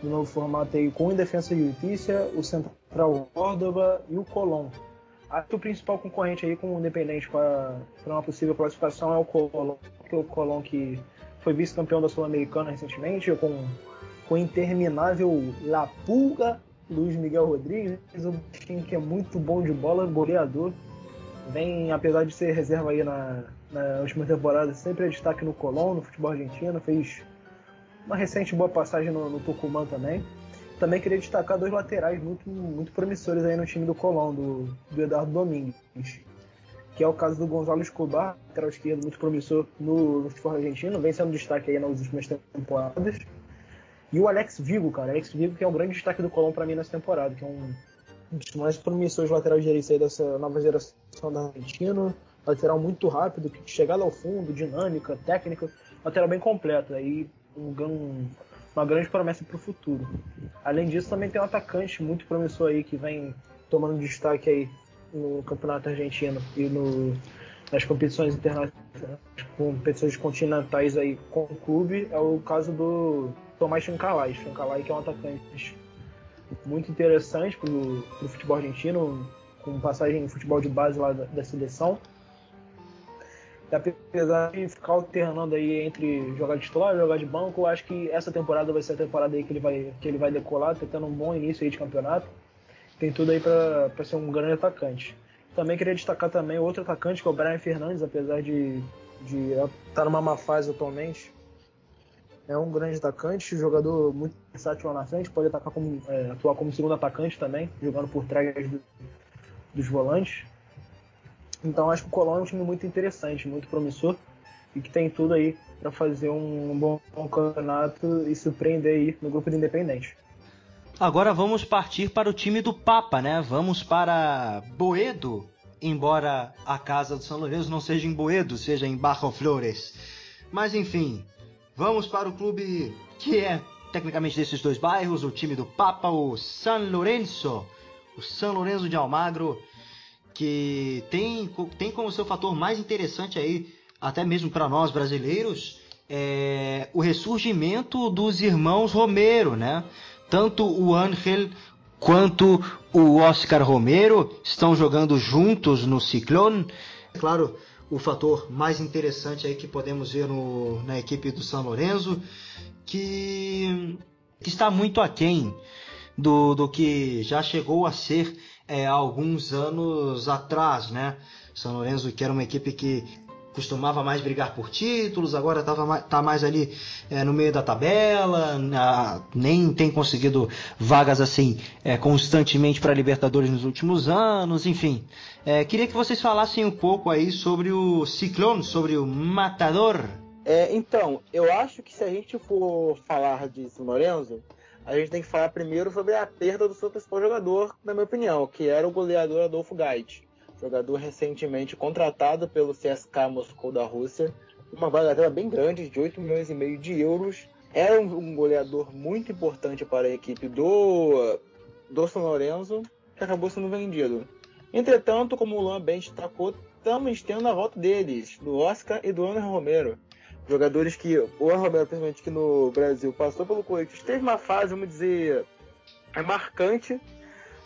do novo formato aí com o Defensa e Justiça, o Central Córdoba e o Colón. Acho que o principal concorrente aí com o Independente para uma possível classificação é o Colón, que o Colón que foi vice-campeão da Sul-Americana recentemente, com, com o interminável La Pulga, Luiz Miguel Rodrigues, um time que é muito bom de bola, goleador. Vem, apesar de ser reserva aí na, na última temporada, sempre é destaque no Colón, no futebol argentino, fez uma recente boa passagem no, no Tucumã também. Também queria destacar dois laterais muito, muito promissores aí no time do Colón, do, do Eduardo Domingues que é o caso do Gonzalo Escobar, lateral esquerdo muito promissor no, no futebol argentino, vem sendo destaque aí nas últimas temporadas. E o Alex Vigo, cara, Alex Vigo que é um grande destaque do Colón para mim nessa temporada, que é um, dos mais promissores laterais direitos aí dessa nova geração da Argentina, lateral muito rápido, que chegada ao fundo, dinâmica, técnica, lateral bem completo, aí um, um, uma grande promessa para o futuro. Além disso, também tem um atacante muito promissor aí que vem tomando destaque aí no campeonato argentino e no, nas competições internacionais, competições continentais aí com o clube, é o caso do Tomás Chancalay. Chancalay que é um atacante muito interessante para o futebol argentino, com passagem em futebol de base lá da, da seleção. Apesar de ficar alternando aí entre jogar de titular e jogar de banco, acho que essa temporada vai ser a temporada aí que ele vai, que ele vai decolar, tá tendo um bom início aí de campeonato tem tudo aí para ser um grande atacante. Também queria destacar também outro atacante, que é o Brian Fernandes, apesar de, estar tá numa má fase atualmente. É um grande atacante, jogador muito versátil lá na frente, pode atacar como, é, atuar como segundo atacante também, jogando por trás do, dos volantes. Então acho que o Colón é um time muito interessante, muito promissor e que tem tudo aí para fazer um, bom, campeonato e surpreender aí no grupo de Independente. Agora vamos partir para o time do Papa, né? Vamos para Boedo, embora a casa do São Lourenço não seja em Boedo, seja em Barro Flores. Mas enfim, vamos para o clube que é tecnicamente desses dois bairros, o time do Papa, o San Lorenzo, o San Lorenzo de Almagro, que tem, tem como seu fator mais interessante aí, até mesmo para nós brasileiros, é, o ressurgimento dos irmãos Romero, né? Tanto o Angel quanto o Oscar Romero estão jogando juntos no Ciclone. Claro, o fator mais interessante aí que podemos ver no, na equipe do São Lourenço, que, que está muito aquém do, do que já chegou a ser é, alguns anos atrás, né? São Lourenço que era uma equipe que costumava mais brigar por títulos, agora tava, tá mais ali é, no meio da tabela, a, nem tem conseguido vagas assim é, constantemente para Libertadores nos últimos anos, enfim. É, queria que vocês falassem um pouco aí sobre o Ciclone, sobre o Matador. É, então, eu acho que se a gente for falar de São Lourenço, a gente tem que falar primeiro sobre a perda do seu principal jogador, na minha opinião, que era o goleador Adolfo Gait jogador recentemente contratado pelo CSK Moscou da Rússia, uma bagatela bem grande, de 8 milhões e meio de euros. Era um, goleador muito importante para a equipe do, do São Lourenço, que acabou sendo vendido. Entretanto, como o Luan bem destacou, estamos tendo a volta deles, do Oscar e do Ana Romero. Jogadores que, o Romero, principalmente que no Brasil, passou pelo Corinthians, teve uma fase, vamos dizer, marcante,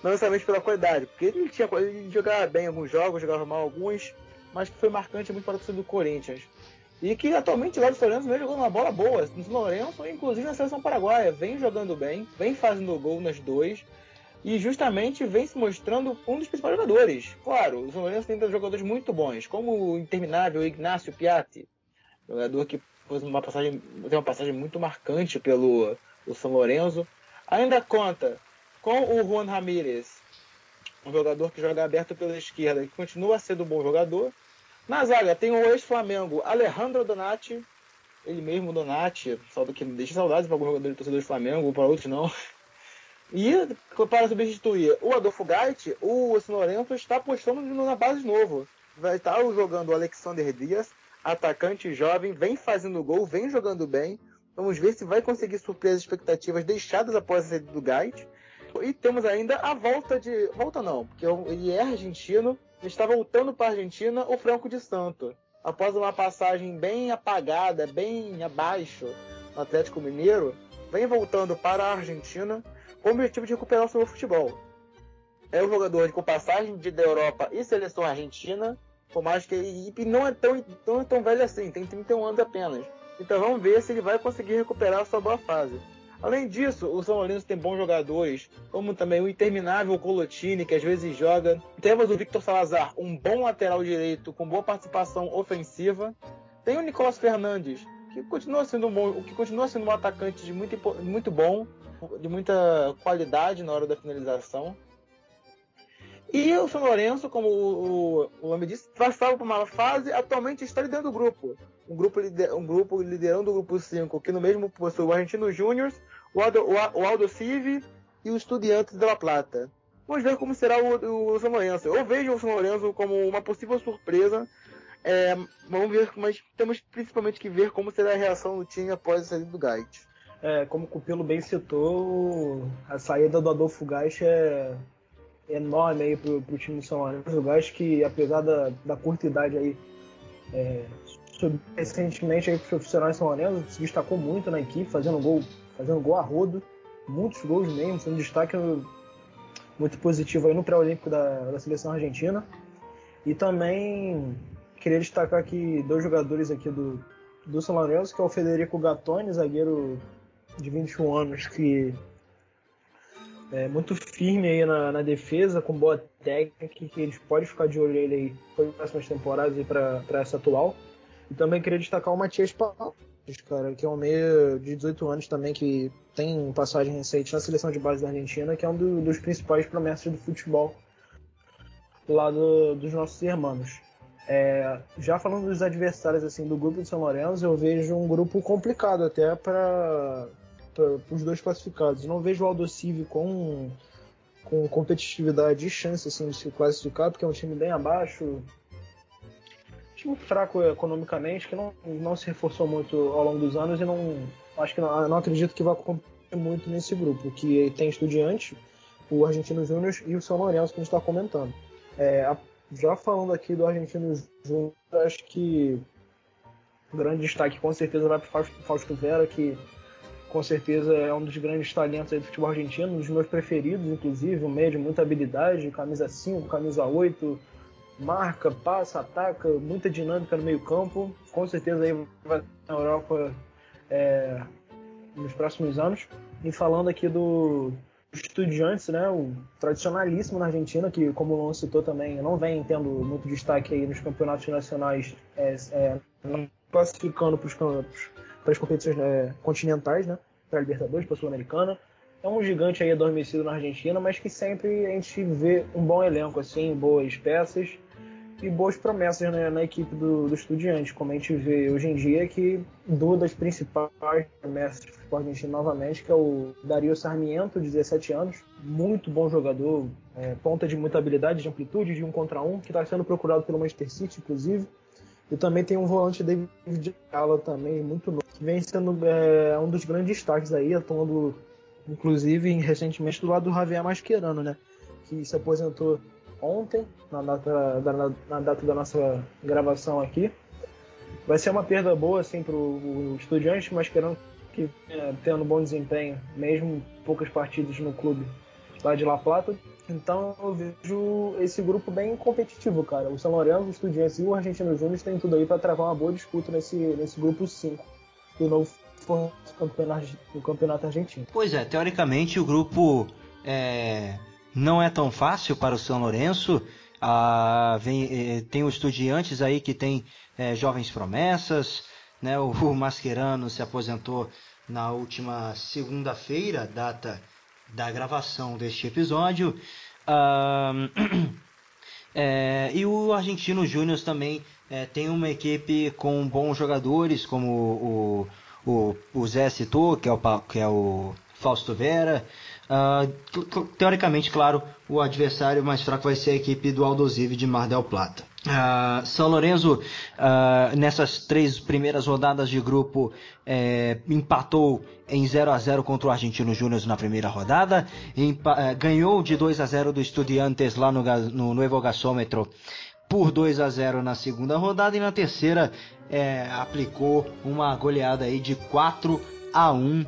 não necessariamente pela qualidade, porque ele tinha ele jogava bem alguns jogos, jogava mal alguns, mas que foi marcante muito para o torcida do Corinthians. E que atualmente lá do São Lourenço vem jogando uma bola boa, no São Lourenço, inclusive na seleção paraguaia, vem jogando bem, vem fazendo gol nas dois, e justamente vem se mostrando um dos principais jogadores. Claro, o São Lourenço tem jogadores muito bons, como o interminável Ignacio Piatti, jogador que fez uma passagem, tem uma passagem muito marcante pelo o São Lourenço. Ainda conta com o Juan Ramírez, um jogador que joga aberto pela esquerda, que continua sendo um bom jogador. Na zaga tem o ex-Flamengo Alejandro Donati, ele mesmo Donati, só que deixa saudades para alguns jogadores torcedor do Flamengo, para outros não. <laughs> E para substituir o Adolfo Gait, o São Lourenço está apostando na base de novo. Vai estar jogando o Alexander Dias, atacante jovem, vem fazendo gol, vem jogando bem. Vamos ver se vai conseguir suprir as expectativas deixadas após a saída do Gait. E temos ainda a volta de. Volta não, porque ele é argentino, está voltando para a Argentina o Franco de Santo. Após uma passagem bem apagada, bem abaixo no Atlético Mineiro, vem voltando para a Argentina com o objetivo de recuperar o seu futebol. É um jogador com passagem de, da Europa e seleção argentina, por mais que ele não é tão, não é tão velho assim, tem 31 anos apenas. Então vamos ver se ele vai conseguir recuperar a sua boa fase. Além disso, o São Lourenço tem bons jogadores, como também o interminável Colotini, que às vezes joga. Temos o Victor Salazar, um bom lateral direito com boa participação ofensiva. Tem o Nicolas Fernandes, que continua sendo um, bom, que continua sendo um atacante de muito, muito bom, de muita qualidade na hora da finalização. E o São Lourenço, como o, o, nome disse, passava por uma fase, atualmente está liderando o grupo. Um grupo, um grupo liderando o grupo 5, que no mesmo possui o Argentino Júnior, o Aldo, o Aldo Civi e o Estudiantes de La Plata. Vamos ver como será o, o São Lourenço. Eu vejo o São Lourenço como uma possível surpresa. É, vamos ver, mas temos principalmente que ver como será a reação do time após a saída do Gait. É, como o Cupelo bem citou, a saída do Adolfo Gait é enorme aí pro, pro time do São Lourenço. Eu acho que apesar da, da curta idade aí, é, recentemente aí pro profissional de São Lourenço, se destacou muito na equipe, fazendo gol, fazendo gol a rodo, muitos gols mesmo, sendo destaque muito positivo aí no pré-olímpico da, da seleção argentina. E também queria destacar aqui dois jogadores aqui do, do São Lourenço, que é o Federico Gattoni, zagueiro de 21 anos, que é, muito firme aí na, na, defesa, com boa técnica, que eles podem ficar de olho ele aí para as próximas temporadas e para essa atual. E também queria destacar o Matias Palácios, cara, que é um meio de 18 anos também, que tem passagem recente na seleção de base da Argentina, que é um do, dos principais promessas do futebol lá do, dos nossos irmãos. É, já falando dos adversários assim do grupo de São Lourenço, eu vejo um grupo complicado até para para os dois classificados. Não vejo o Aldo Civi com, com competitividade e chance assim, de se classificar, porque é um time bem abaixo. Time fraco economicamente, que não, não se reforçou muito ao longo dos anos e não acho que não, não acredito que vai competir muito nesse grupo, que tem estudiante, o Argentino Júnior e o São Lourenço que a gente está comentando. É, já falando aqui do Argentino Júnior, acho que o grande destaque com certeza vai para o Fausto Vera, que com certeza é um dos grandes talentos do futebol argentino, um dos meus preferidos, inclusive, um meio de muita habilidade, camisa 5, camisa 8, marca, passa, ataca, muita dinâmica no meio campo, com certeza aí vai na Europa é, nos próximos anos. E falando aqui do Estudiantes, né, o tradicionalíssimo na Argentina, que como o Luan citou também, não vem tendo muito destaque aí nos campeonatos nacionais, é, é, classificando para os campos para as competições né, continentais, né? Para a Libertadores, para a Sul-Americana. É um gigante aí adormecido na Argentina, mas que sempre a gente vê um bom elenco, assim, boas peças e boas promessas né, na equipe do, do Estudiante, como a gente vê hoje em dia, que duas das principais promessas do futebol argentino novamente, que é o Dario Sarmiento, de 17 anos, muito bom jogador, é, ponta de muita habilidade, de amplitude, de um contra um, que está sendo procurado pelo Manchester City, inclusive. E também tem um volante David Alaba também, muito novo, que vem sendo é, um dos grandes destaques aí, atuando inclusive recentemente do lado do Javier Mascherano, né? Que se aposentou ontem, na data da, na data da nossa gravação aqui. Vai ser uma perda boa assim, para o Estudiante, Mascherano que é, tendo bom desempenho, mesmo poucas partidas no clube lá de La Plata. Então eu vejo esse grupo bem competitivo, cara. O São Lourenço, o Estudiantes e o Argentino Júnior têm tudo aí para travar uma boa disputa nesse, nesse grupo 5 do novo campeonato, do campeonato argentino. Pois é, teoricamente o grupo é, não é tão fácil para o São Lourenço. Ah, vem, é, tem os Estudiantes aí que tem é, jovens promessas. Né? O, o Mascherano se aposentou na última segunda-feira, data da gravação deste episódio. <clears throat> é, e o Argentino Júnior também é, tem uma equipe com bons jogadores, como o, o, o Zé citou, que é o, que é o Fausto Vera. Uh, teoricamente, claro, o adversário mais fraco vai ser a equipe do Aldosive de Mar del Plata. Uh, São Lourenço, uh, nessas três primeiras rodadas de grupo, é, empatou em 0 a 0 contra o Argentino Júnior na primeira rodada, uh, ganhou de 2 a 0 do Estudiantes lá no, no Nuevo Gasômetro por 2 a 0 na segunda rodada e na terceira é, aplicou uma goleada aí de 4 a 1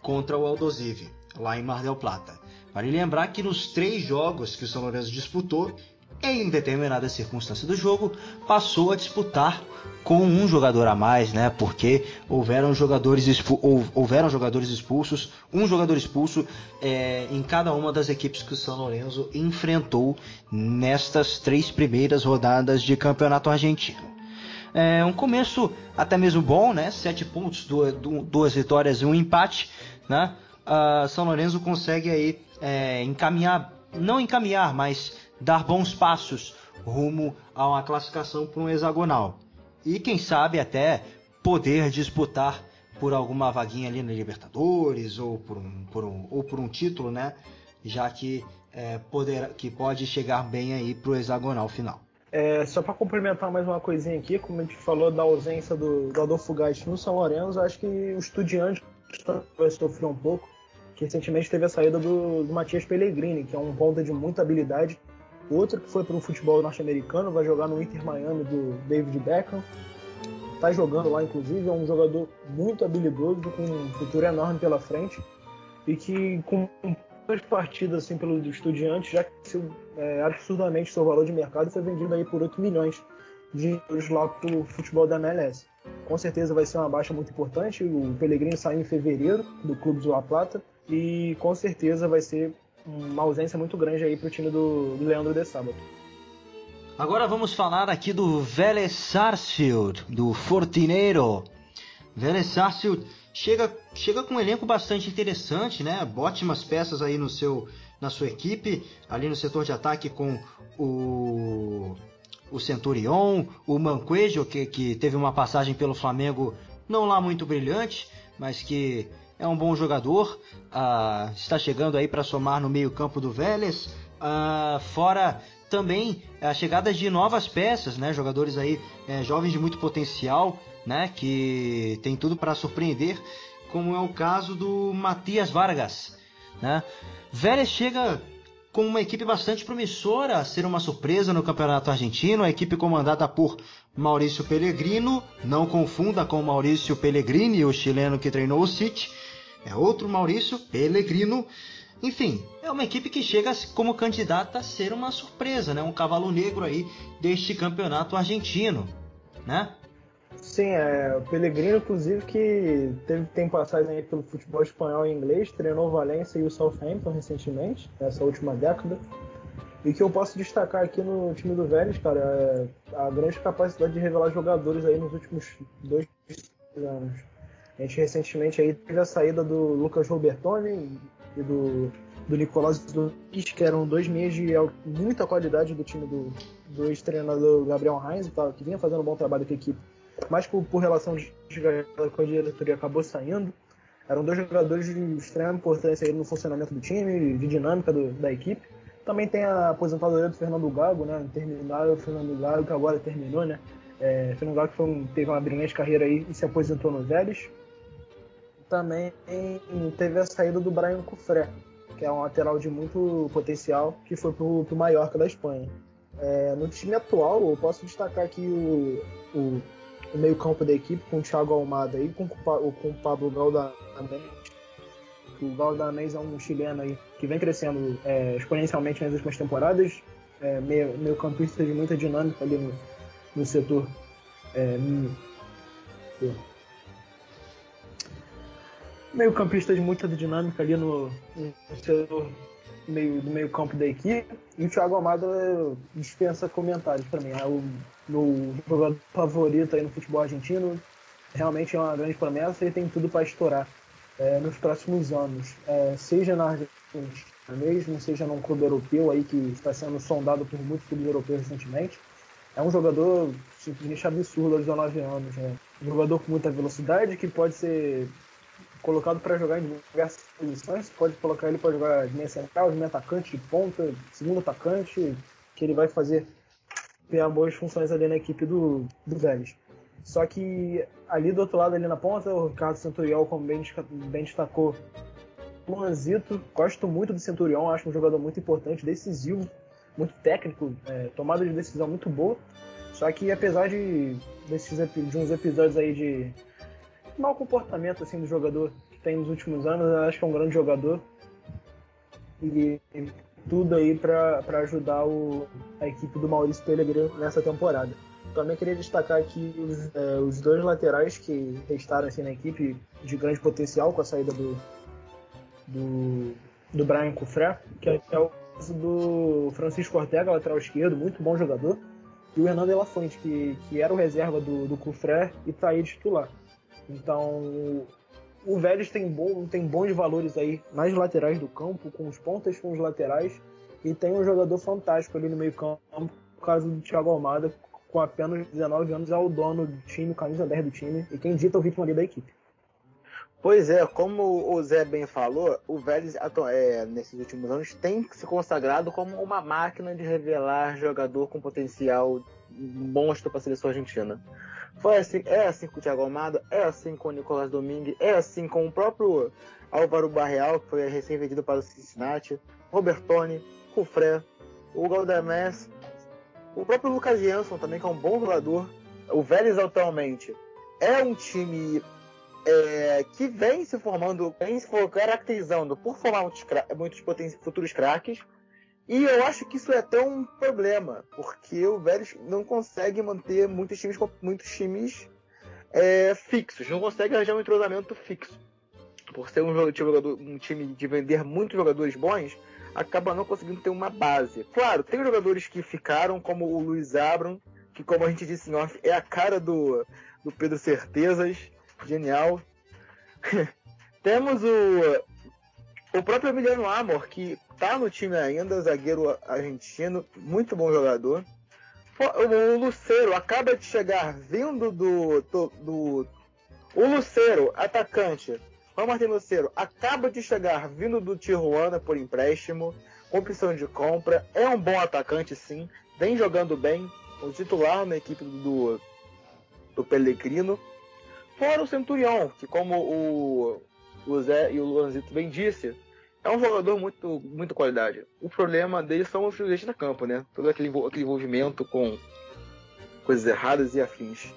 contra o Aldosive, lá em Mar del Plata. Vale lembrar que nos três jogos que o São Lourenço disputou, em determinada circunstância do jogo, passou a disputar com um jogador a mais, né? Porque houveram jogadores, expu houveram jogadores expulsos, um jogador expulso é, em cada uma das equipes que o São Lourenço enfrentou nestas três primeiras rodadas de campeonato argentino. É um começo até mesmo bom, né? Sete pontos, duas, duas vitórias e um empate, né? Uh, São Lourenço consegue aí é, encaminhar, não encaminhar, mas dar bons passos rumo a uma classificação para um hexagonal. E quem sabe até poder disputar por alguma vaguinha ali na Libertadores ou por um, por um, ou por um título, né? Já que, é, poder, que pode chegar bem aí para o hexagonal final. É, só para complementar mais uma coisinha aqui, como a gente falou da ausência do, do Adolfo Gatti no São Lourenço, acho que o Estudiante vai sofrer um pouco, que recentemente teve a saída do, do Matias Pellegrini, que é um ponta de muita habilidade, Outro que foi para o futebol norte-americano, vai jogar no Inter Miami do David Beckham. Está jogando lá, inclusive, é um jogador muito habilidoso, com um futuro enorme pela frente. E que com duas partidas assim, pelo Estudiantes já cresceu é, absurdamente seu valor de mercado e foi vendido aí por 8 milhões de euros lá para o futebol da MLS. Com certeza vai ser uma baixa muito importante. O Pellegrini saiu em fevereiro do clube de La Plata e com certeza vai ser uma ausência muito grande aí para o time do, do Leandro de Sábado. Agora vamos falar aqui do Vélez Sarsfield, do Fortineiro. Vélez Sarsfield chega, chega com um elenco bastante interessante, né? Ótimas peças aí no seu, na sua equipe, ali no setor de ataque com o, o Centurion, o Manquejo, que, que teve uma passagem pelo Flamengo não lá muito brilhante, mas que é um bom jogador, uh, está chegando aí para somar no meio-campo do Vélez. Uh, fora também a chegada de novas peças, né? Jogadores aí é, jovens de muito potencial, né? Que tem tudo para surpreender, como é o caso do Matias Vargas, né? Vélez chega com uma equipe bastante promissora a ser uma surpresa no Campeonato Argentino, a equipe comandada por Maurício Pellegrino, não confunda com Maurício Pellegrini, o chileno que treinou o City, é outro Maurício Pellegrino. Enfim, é uma equipe que chega como candidata a ser uma surpresa, né? Um cavalo negro aí deste campeonato argentino, né? Sim, é, o Pellegrino, inclusive, que teve, tem passagem aí pelo futebol espanhol e inglês, treinou Valência e o Southampton recentemente, nessa última década. E que eu posso destacar aqui no time do Vélez, cara, é a grande capacidade de revelar jogadores aí nos últimos dois anos. A gente recentemente aí teve a saída do Lucas Robertoni e do, do Nicolás Luiz, que eram dois meses de muita qualidade do time do, do ex-treinador Gabriel Heinz, que vinha fazendo um bom trabalho com a equipe, mas por, por relação de com a diretoria acabou saindo. Eram dois jogadores de extrema importância no funcionamento do time, de dinâmica do, da equipe. Também tem a aposentadoria do Fernando Gago, né? Terminável Fernando Gago, que agora terminou, né? É, Fernando Gago foi um, teve uma brilhante carreira aí e se aposentou no Vélez também teve a saída do Brian Cufré, que é um lateral de muito potencial, que foi pro, pro Mallorca da Espanha. É, no time atual, eu posso destacar aqui o, o, o meio-campo da equipe, com o Thiago Almada e com, com o Pablo Galdanés. O Galdanés é um chileno aí que vem crescendo é, exponencialmente nas últimas temporadas, é, meio, meio campista de muita dinâmica ali no, no setor. É, meio campista de muita dinâmica ali no, no setor meio, do meio campo da equipe. E o Thiago Amado é, dispensa comentários para mim. É o meu jogador favorito aí no futebol argentino. Realmente é uma grande promessa e tem tudo para estourar é, nos próximos anos. É, seja na Argentina mesmo, seja num clube europeu aí que está sendo sondado por muitos clubes europeus recentemente. É um jogador simplesmente absurdo aos 19 anos. Né? Um jogador com muita velocidade que pode ser colocado para jogar em diversas posições. Pode colocar ele para jogar de meia central, de meia atacante, de ponta, segundo atacante, que ele vai fazer desempenhar boas funções ali na equipe do, do Vélez. Só que ali do outro lado, ali na ponta, o Ricardo Centurião, como bem, bem destacou, Luanzito, gosto muito do Centurião, acho um jogador muito importante, decisivo, muito técnico, é, tomada de decisão muito boa. Só que apesar de, desses, de uns episódios aí de mau comportamento assim do jogador que tem nos últimos anos, eu acho que é um grande jogador. E tudo aí para ajudar o, a equipe do Maurício Pellegrino nessa temporada. Também queria destacar aqui os, é, os dois laterais que restaram assim, na equipe de grande potencial com a saída do, do, do Brian Cufré, que é o do Francisco Ortega, lateral esquerdo, muito bom jogador, e o Hernando Elafante, que, que era o reserva do, do Cufré e está aí titular. Então, o Vélez tem, bom, tem bons valores aí nas laterais do campo, com os pontas, com os laterais, e tem um jogador fantástico ali no meio campo, no caso do Thiago Almada, com apenas 19 anos, é o dono do time, camisa 10 do time, e quem dita o ritmo ali da equipe. Pois é, como o Zé bem falou, o Vélez é, nesses últimos anos tem se consagrado como uma máquina de revelar jogador com potencial monstro para a seleção argentina. Foi assim, é assim com o Thiago Almada, é assim com o Nicolás Domingue, é assim com o próprio Álvaro Barreal, que foi recém-vendido para o Cincinnati, Robertoni, Cufré, o Galdamés, o próprio Lucas Jansson também, que é um bom jogador. O Vélez atualmente é um time é, que vem se formando, vem se caracterizando por formar muitos, muitos futuros craques. E eu acho que isso é até um problema, porque o Vélez não consegue manter muitos times, muitos times é, fixos, não consegue arranjar um entrosamento fixo. Por ser um, jogador, um time de vender muitos jogadores bons, acaba não conseguindo ter uma base. Claro, tem jogadores que ficaram, como o Luiz Abram, que como a gente disse em off, é a cara do, do Pedro Certezas, genial. <laughs> Temos o, o próprio Emiliano Amor, que tá no time ainda, zagueiro argentino, muito bom jogador. O Lucero acaba de chegar vindo do, do, do o Lucero, atacante, Juan Martin Lucero, acaba de chegar vindo do Tijuana por empréstimo, opção de compra. É um bom atacante, sim. Vem jogando bem. O titular na equipe do, do Pellegrino. Fora o Centurião, que como o, o Zé e o Luanzito bem disse, é um jogador muito, muito qualidade. O problema dele são os jogadores na campo, né? Todo aquele, aquele envolvimento com coisas erradas e afins.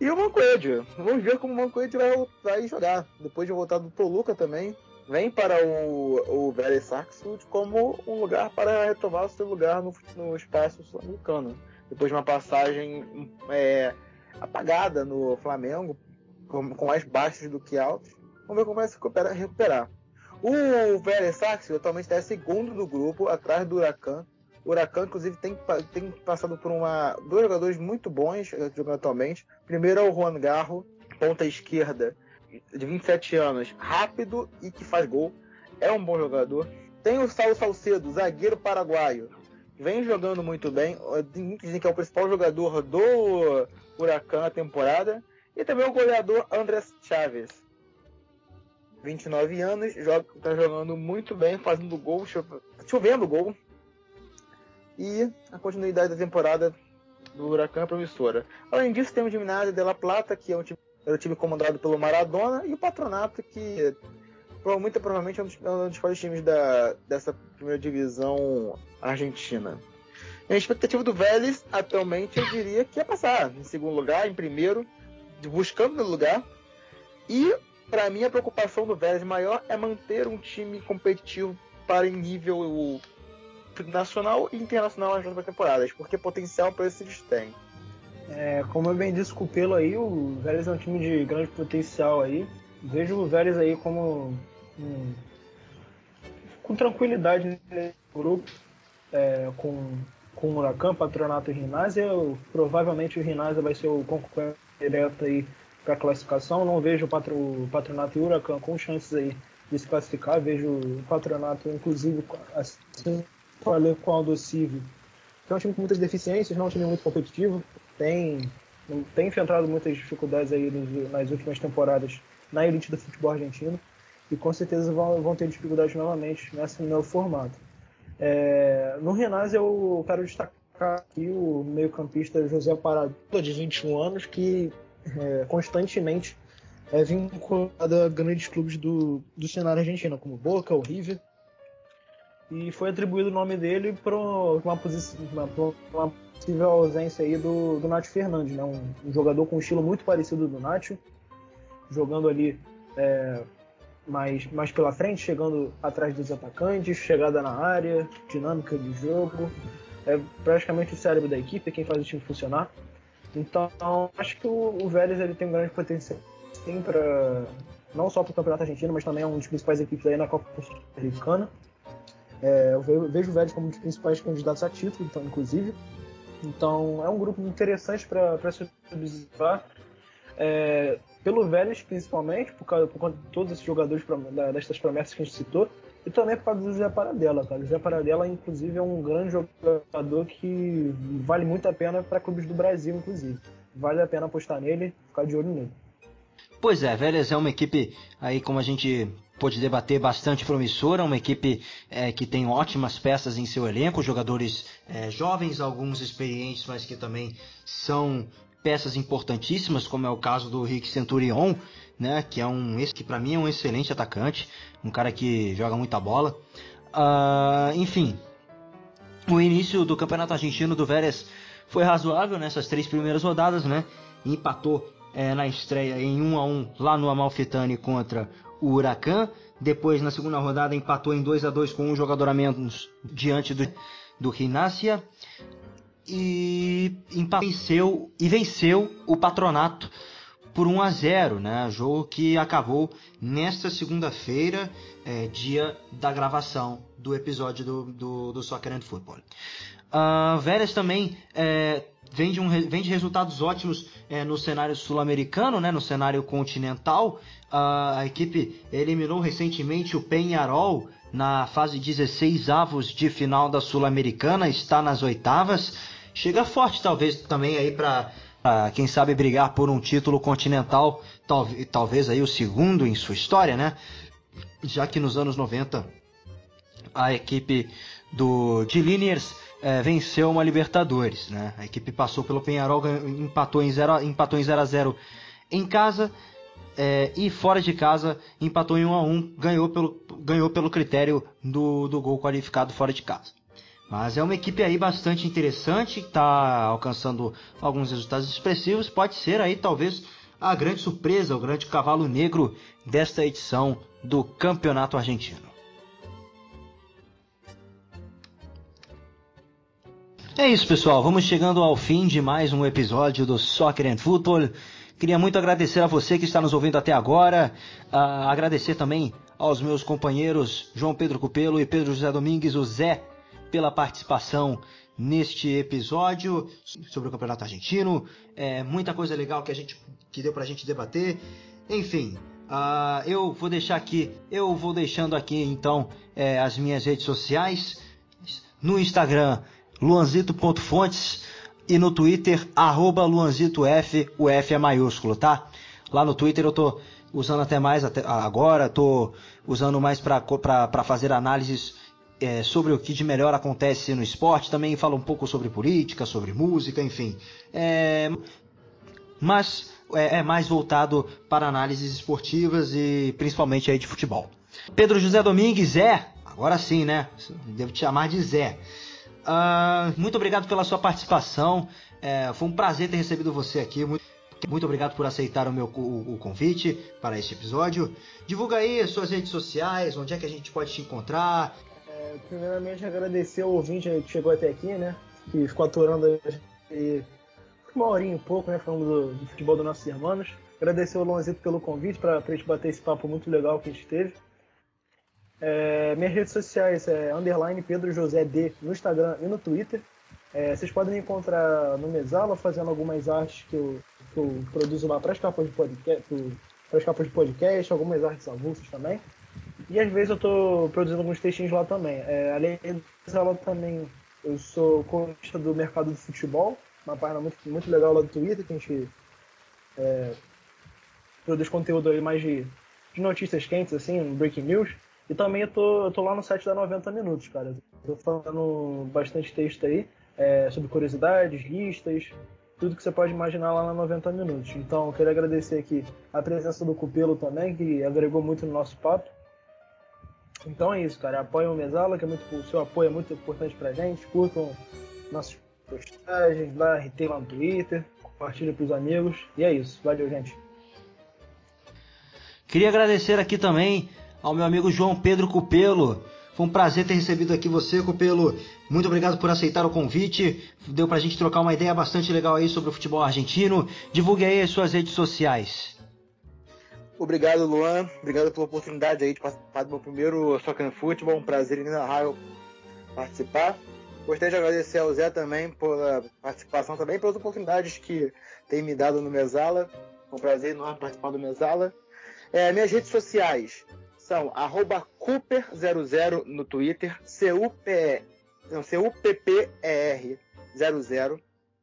E o Mancoed, vamos ver como o Mancoed vai, vai jogar. Depois de voltar do Toluca também, vem para o, o Vélez Sarsfield como um lugar para retomar o seu lugar no, no espaço sul-americano. Depois de uma passagem é, apagada no Flamengo, com, com mais baixos do que altos. Vamos ver como vai se recuperar. O Vélez Sarsfield atualmente está segundo do grupo, atrás do Huracan. O Huracan, inclusive, tem, tem passado por uma, dois jogadores muito bons eh, jogando atualmente. Primeiro é o Juan Garro, ponta esquerda, de 27 anos, rápido e que faz gol. É um bom jogador. Tem o Saulo Salcedo, zagueiro paraguaio. Vem jogando muito bem. Muitos dizem que é o principal jogador do Huracan na temporada. E também o goleador Andrés Chaves. 29 anos, joga, tá jogando muito bem, fazendo gol, chovendo gol. E a continuidade da temporada do Huracan é promissora. Além disso, temos o Gimnasia de La Plata, que é um time, é um time comandado pelo Maradona, e o Patronato, que muito provavelmente é um dos, é um dos times da, dessa primeira divisão argentina. A expectativa do Vélez, atualmente, eu diria que é passar em segundo lugar, em primeiro, buscando o lugar. E, para mim, a preocupação do Vélez maior é manter um time competitivo para em nível nacional e internacional nas próximas temporadas, porque potencial para eles têm. É, como eu bem disse com o Pelo aí, o Vélez é um time de grande potencial aí. Vejo o Vélez aí como um, com tranquilidade no grupo, é, com, com o Huracan, Patronato e Rinásia. Provavelmente o Rinásia vai ser o concorrente direto aí para classificação. Não vejo o, patro, o Patronato e o Huracan com chances aí de se classificar. Vejo o Patronato, inclusive, assim falei com o Aldo Civi, que é um time com muitas deficiências, não é um time muito competitivo, tem, tem enfrentado muitas dificuldades aí nas últimas temporadas na elite do futebol argentino e com certeza vão, vão ter dificuldades novamente nesse novo formato. É, no Renaz eu quero destacar aqui o meio-campista José Parada, de 21 anos, que é, constantemente é vinculado a grandes clubes do, do cenário argentino, como Boca, o River. E foi atribuído o nome dele para uma, uma, uma possível ausência aí do, do Nath Fernandes, né? Um, um, jogador com um estilo muito parecido do Nath, jogando ali é, mais, mais pela frente, chegando atrás dos atacantes, chegada na área, dinâmica de jogo. É praticamente o cérebro da equipe, quem faz o time funcionar. Então, acho que o, Vélez ele tem um grande potencial sim para não só para o Campeonato Argentino, mas também é um dos principais equipes aí na Copa Americana. É, eu vejo o Vélez como um dos principais candidatos a título, então, inclusive. Então, é um grupo interessante para se observar. É, pelo Vélez, principalmente, por, causa, por conta de todos esses jogadores da, destas promessas que a gente citou, e também por causa do Zé Paradela. Cara. O Zé Paradela, inclusive, é um grande jogador que vale muito a pena para clubes do Brasil, inclusive. Vale a pena apostar nele, ficar de olho nele. Pois é, Vélez é uma equipe aí, como a gente pôde debater, bastante promissora, uma equipe é, que tem ótimas peças em seu elenco, jogadores é, jovens, alguns experientes, mas que também são peças importantíssimas, como é o caso do Rick Centurion, né, que é um que para mim é um excelente atacante, um cara que joga muita bola. Uh, enfim, o início do campeonato argentino do Vélez foi razoável nessas três primeiras rodadas, né? Empatou é, na estreia em 1 a 1 lá no Amalfitani contra o Huracan. Depois, na segunda rodada, empatou em 2 a 2 com um jogador a menos diante do, do Rinácia. E venceu, e venceu o Patronato por 1 a 0, né? Jogo que acabou nesta segunda-feira, é, dia da gravação do episódio do, do, do Soccer and Football. Uh, Vélez também é, vem, de um, vem de resultados ótimos é, no cenário sul-americano, né, no cenário continental. Uh, a equipe eliminou recentemente o Penharol na fase 16 avos de final da Sul-Americana, está nas oitavas. Chega forte talvez também aí para quem sabe brigar por um título continental, talvez, talvez aí o segundo em sua história, né? Já que nos anos 90 a equipe do de Liniers é, venceu uma Libertadores. Né? A equipe passou pelo Penharol, empatou em 0 empatou em 0 a 0 em casa é, e fora de casa empatou em 1 a 1 ganhou pelo, ganhou pelo critério do, do gol qualificado fora de casa. Mas é uma equipe aí bastante interessante, está alcançando alguns resultados expressivos. Pode ser aí talvez a grande surpresa, o grande cavalo negro desta edição do Campeonato Argentino. É isso, pessoal. Vamos chegando ao fim de mais um episódio do Soccer and Football. Queria muito agradecer a você que está nos ouvindo até agora. Uh, agradecer também aos meus companheiros João Pedro Cupelo e Pedro José Domingues, o Zé, pela participação neste episódio sobre o Campeonato Argentino. É, muita coisa legal que a gente que deu pra gente debater. Enfim, uh, eu vou deixar aqui, eu vou deixando aqui então é, as minhas redes sociais. No Instagram luanzito.fontes e no Twitter, arroba luanzitof, o F é maiúsculo, tá? Lá no Twitter eu tô usando até mais até agora, tô usando mais para fazer análises é, sobre o que de melhor acontece no esporte, também falo um pouco sobre política, sobre música, enfim. É, mas é, é mais voltado para análises esportivas e principalmente aí de futebol. Pedro José Domingues é, agora sim, né? Devo te chamar de Zé. Uh, muito obrigado pela sua participação. É, foi um prazer ter recebido você aqui. Muito, muito obrigado por aceitar o meu o, o, convite para este episódio. Divulga aí suas redes sociais, onde é que a gente pode te encontrar. Primeiramente, agradecer ao ouvinte que chegou até aqui, né? Que ficou aturando aí uma horinha e pouco, né? Falando do, do futebol dos nossos irmãos. Agradecer ao Lonzito pelo convite para a gente bater esse papo muito legal que a gente teve. É, minhas redes sociais é underline Pedro José D no Instagram e no Twitter. É, vocês podem me encontrar no Mesala fazendo algumas artes que eu, que eu produzo lá para as capas de podcast, para as capas de podcast, algumas artes avulsas também. E às vezes eu estou produzindo alguns textinhos lá também. É, além do Mesala também, eu sou colunista do Mercado do Futebol, uma página muito, muito legal lá do Twitter, que a gente é, produz conteúdo aí mais de, de notícias quentes, assim, breaking news. E também eu tô, eu tô lá no site da 90 Minutos, cara. Tô falando bastante texto aí. é, sobre curiosidades, listas, tudo que você pode imaginar lá na 90 Minutos. Então, eu queria agradecer aqui a presença do Cupelo também, que agregou muito no nosso papo. Então é isso, cara. Apoiem o Mesala, que é muito, o seu apoio é muito importante pra gente. Curtam nossas postagens lá, RT lá no Twitter, compartilhem pros amigos. E é isso. Valeu, gente. Queria agradecer aqui também ao meu amigo João Pedro Cupelo. Foi um prazer ter recebido aqui você, Cupelo. Muito obrigado por aceitar o convite. Deu pra gente trocar uma ideia bastante legal aí sobre o futebol argentino. Divulgue aí as suas redes sociais. Obrigado, Luan. Obrigado pela oportunidade aí de participar do meu primeiro Soccer Futebol. Um prazer inenarrável participar. Gostaria de agradecer ao Zé também pela participação, também pelas oportunidades que tem me dado no Mesala. É um prazer enorme participar do Mesala. É, minhas redes sociais são Cooper00 no Twitter, C-U-P-P-E-R 00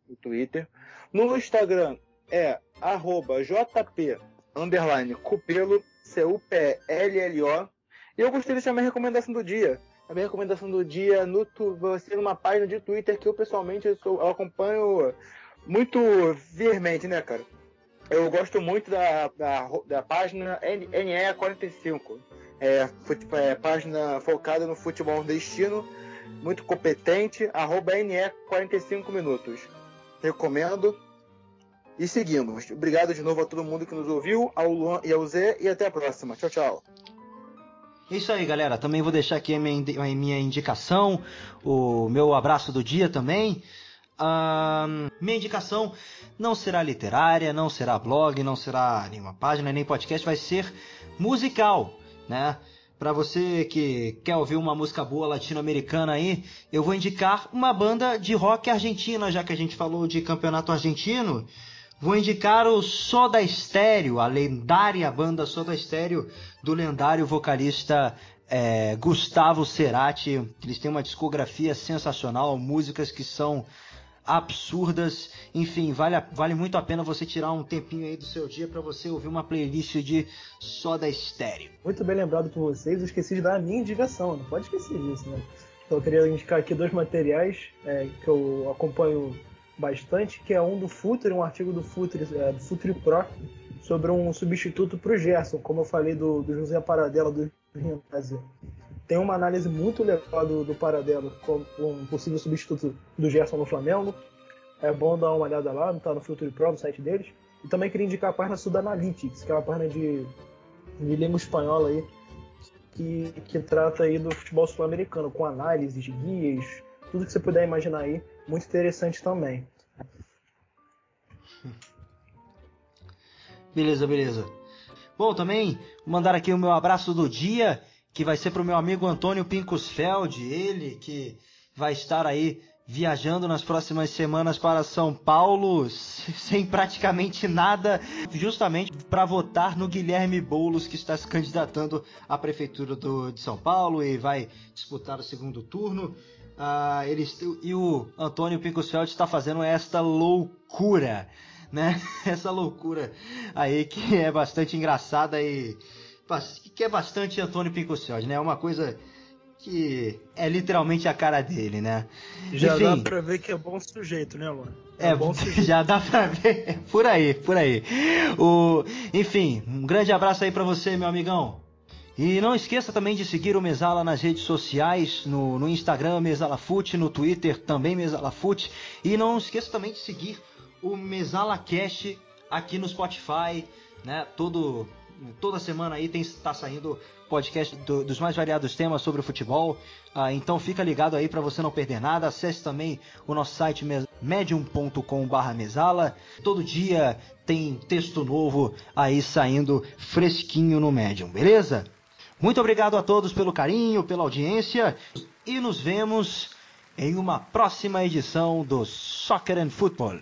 no Twitter. No Instagram é JP underline Cupelo, C-U-P-L-L-O. E eu gostaria de deixar minha recomendação do dia. A minha recomendação do dia no vai ser numa página de Twitter que eu pessoalmente eu, sou, eu acompanho muito veemente, né, cara? Eu gosto muito da, da, da página NE45. É, é, página focada no futebol destino, muito competente, arroba NE45 minutos. Recomendo. E seguimos. Obrigado de novo a todo mundo que nos ouviu, ao Luan e ao Zé, e até a próxima. Tchau, tchau. Isso aí, galera. Também vou deixar aqui a minha, indicação, o meu abraço do dia também. Uh, minha indicação não será literária, não será blog, não será nenhuma página, nem podcast, vai ser musical, né? Para você que quer ouvir uma música boa latino-americana aí, eu vou indicar uma banda de rock argentina, já que a gente falou de campeonato argentino. Vou indicar o Soda Stereo, a lendária banda Soda Stereo do lendário vocalista é, Gustavo Cerati. Eles têm uma discografia sensacional, músicas que são absurdas. Enfim, vale, vale muito a pena você tirar um tempinho aí do seu dia para você ouvir uma playlist de Soda Stereo. Muito bem lembrado por vocês, eu esqueci de dar a minha indicação, não pode esquecer disso, né? Então eu queria indicar aqui dois materiais é, que eu acompanho bastante, que é um do Futre, um artigo do Futre, é, do Futre Pro, sobre um substituto para o Gerson, como eu falei do, do José Paradela do Rinazzi. Tem uma análise muito legal do, do Paradelo como um possível substituto do Gerson no Flamengo. É bom dar uma olhada lá, tá no Future Pro, no site deles. E também queria indicar a página Sud Analytics, que é uma página de, de língua espanhola aí, que, que trata aí do futebol sul-americano, com análises, guias, tudo que você puder imaginar aí muito interessante também. <laughs> Beleza, beleza. Bom, também mandar aqui o meu abraço do dia, que vai ser para o meu amigo Antônio Pincosfeld, ele que vai estar aí viajando nas próximas semanas para São Paulo <laughs> sem praticamente nada, justamente para votar no Guilherme Boulos, que está se candidatando à prefeitura do, de São Paulo e vai disputar o segundo turno. Uh, eles, e o Antônio Pincosfeld está fazendo esta loucura, né? <laughs> Essa loucura aí que é bastante engraçada e que é bastante Antônio Pincosfeld, né? É uma coisa que é literalmente a cara dele, né? Já Enfim, dá pra ver que é bom sujeito, né, Luan? É, é bom <laughs> sujeito. já dá pra ver. <laughs> Por aí, por aí. O, enfim, um grande abraço aí para você, meu amigão. E não esqueça também de seguir o Mesala nas redes sociais, no, no Instagram Mesala Foot, no Twitter também Mesala Foot. E não esqueça também de seguir o Mesala Cash aqui no Spotify, né? Todo, toda semana aí está saindo podcast do, dos mais variados temas sobre o futebol. Ah, então fica ligado aí para você não perder nada. Acesse também o nosso site medium.com/mesala. Todo dia tem texto novo aí saindo fresquinho no Medium, beleza? Muito obrigado a todos pelo carinho, pela audiência e nos vemos em uma próxima edição do Soccer and Football.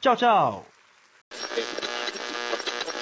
Tchau, tchau!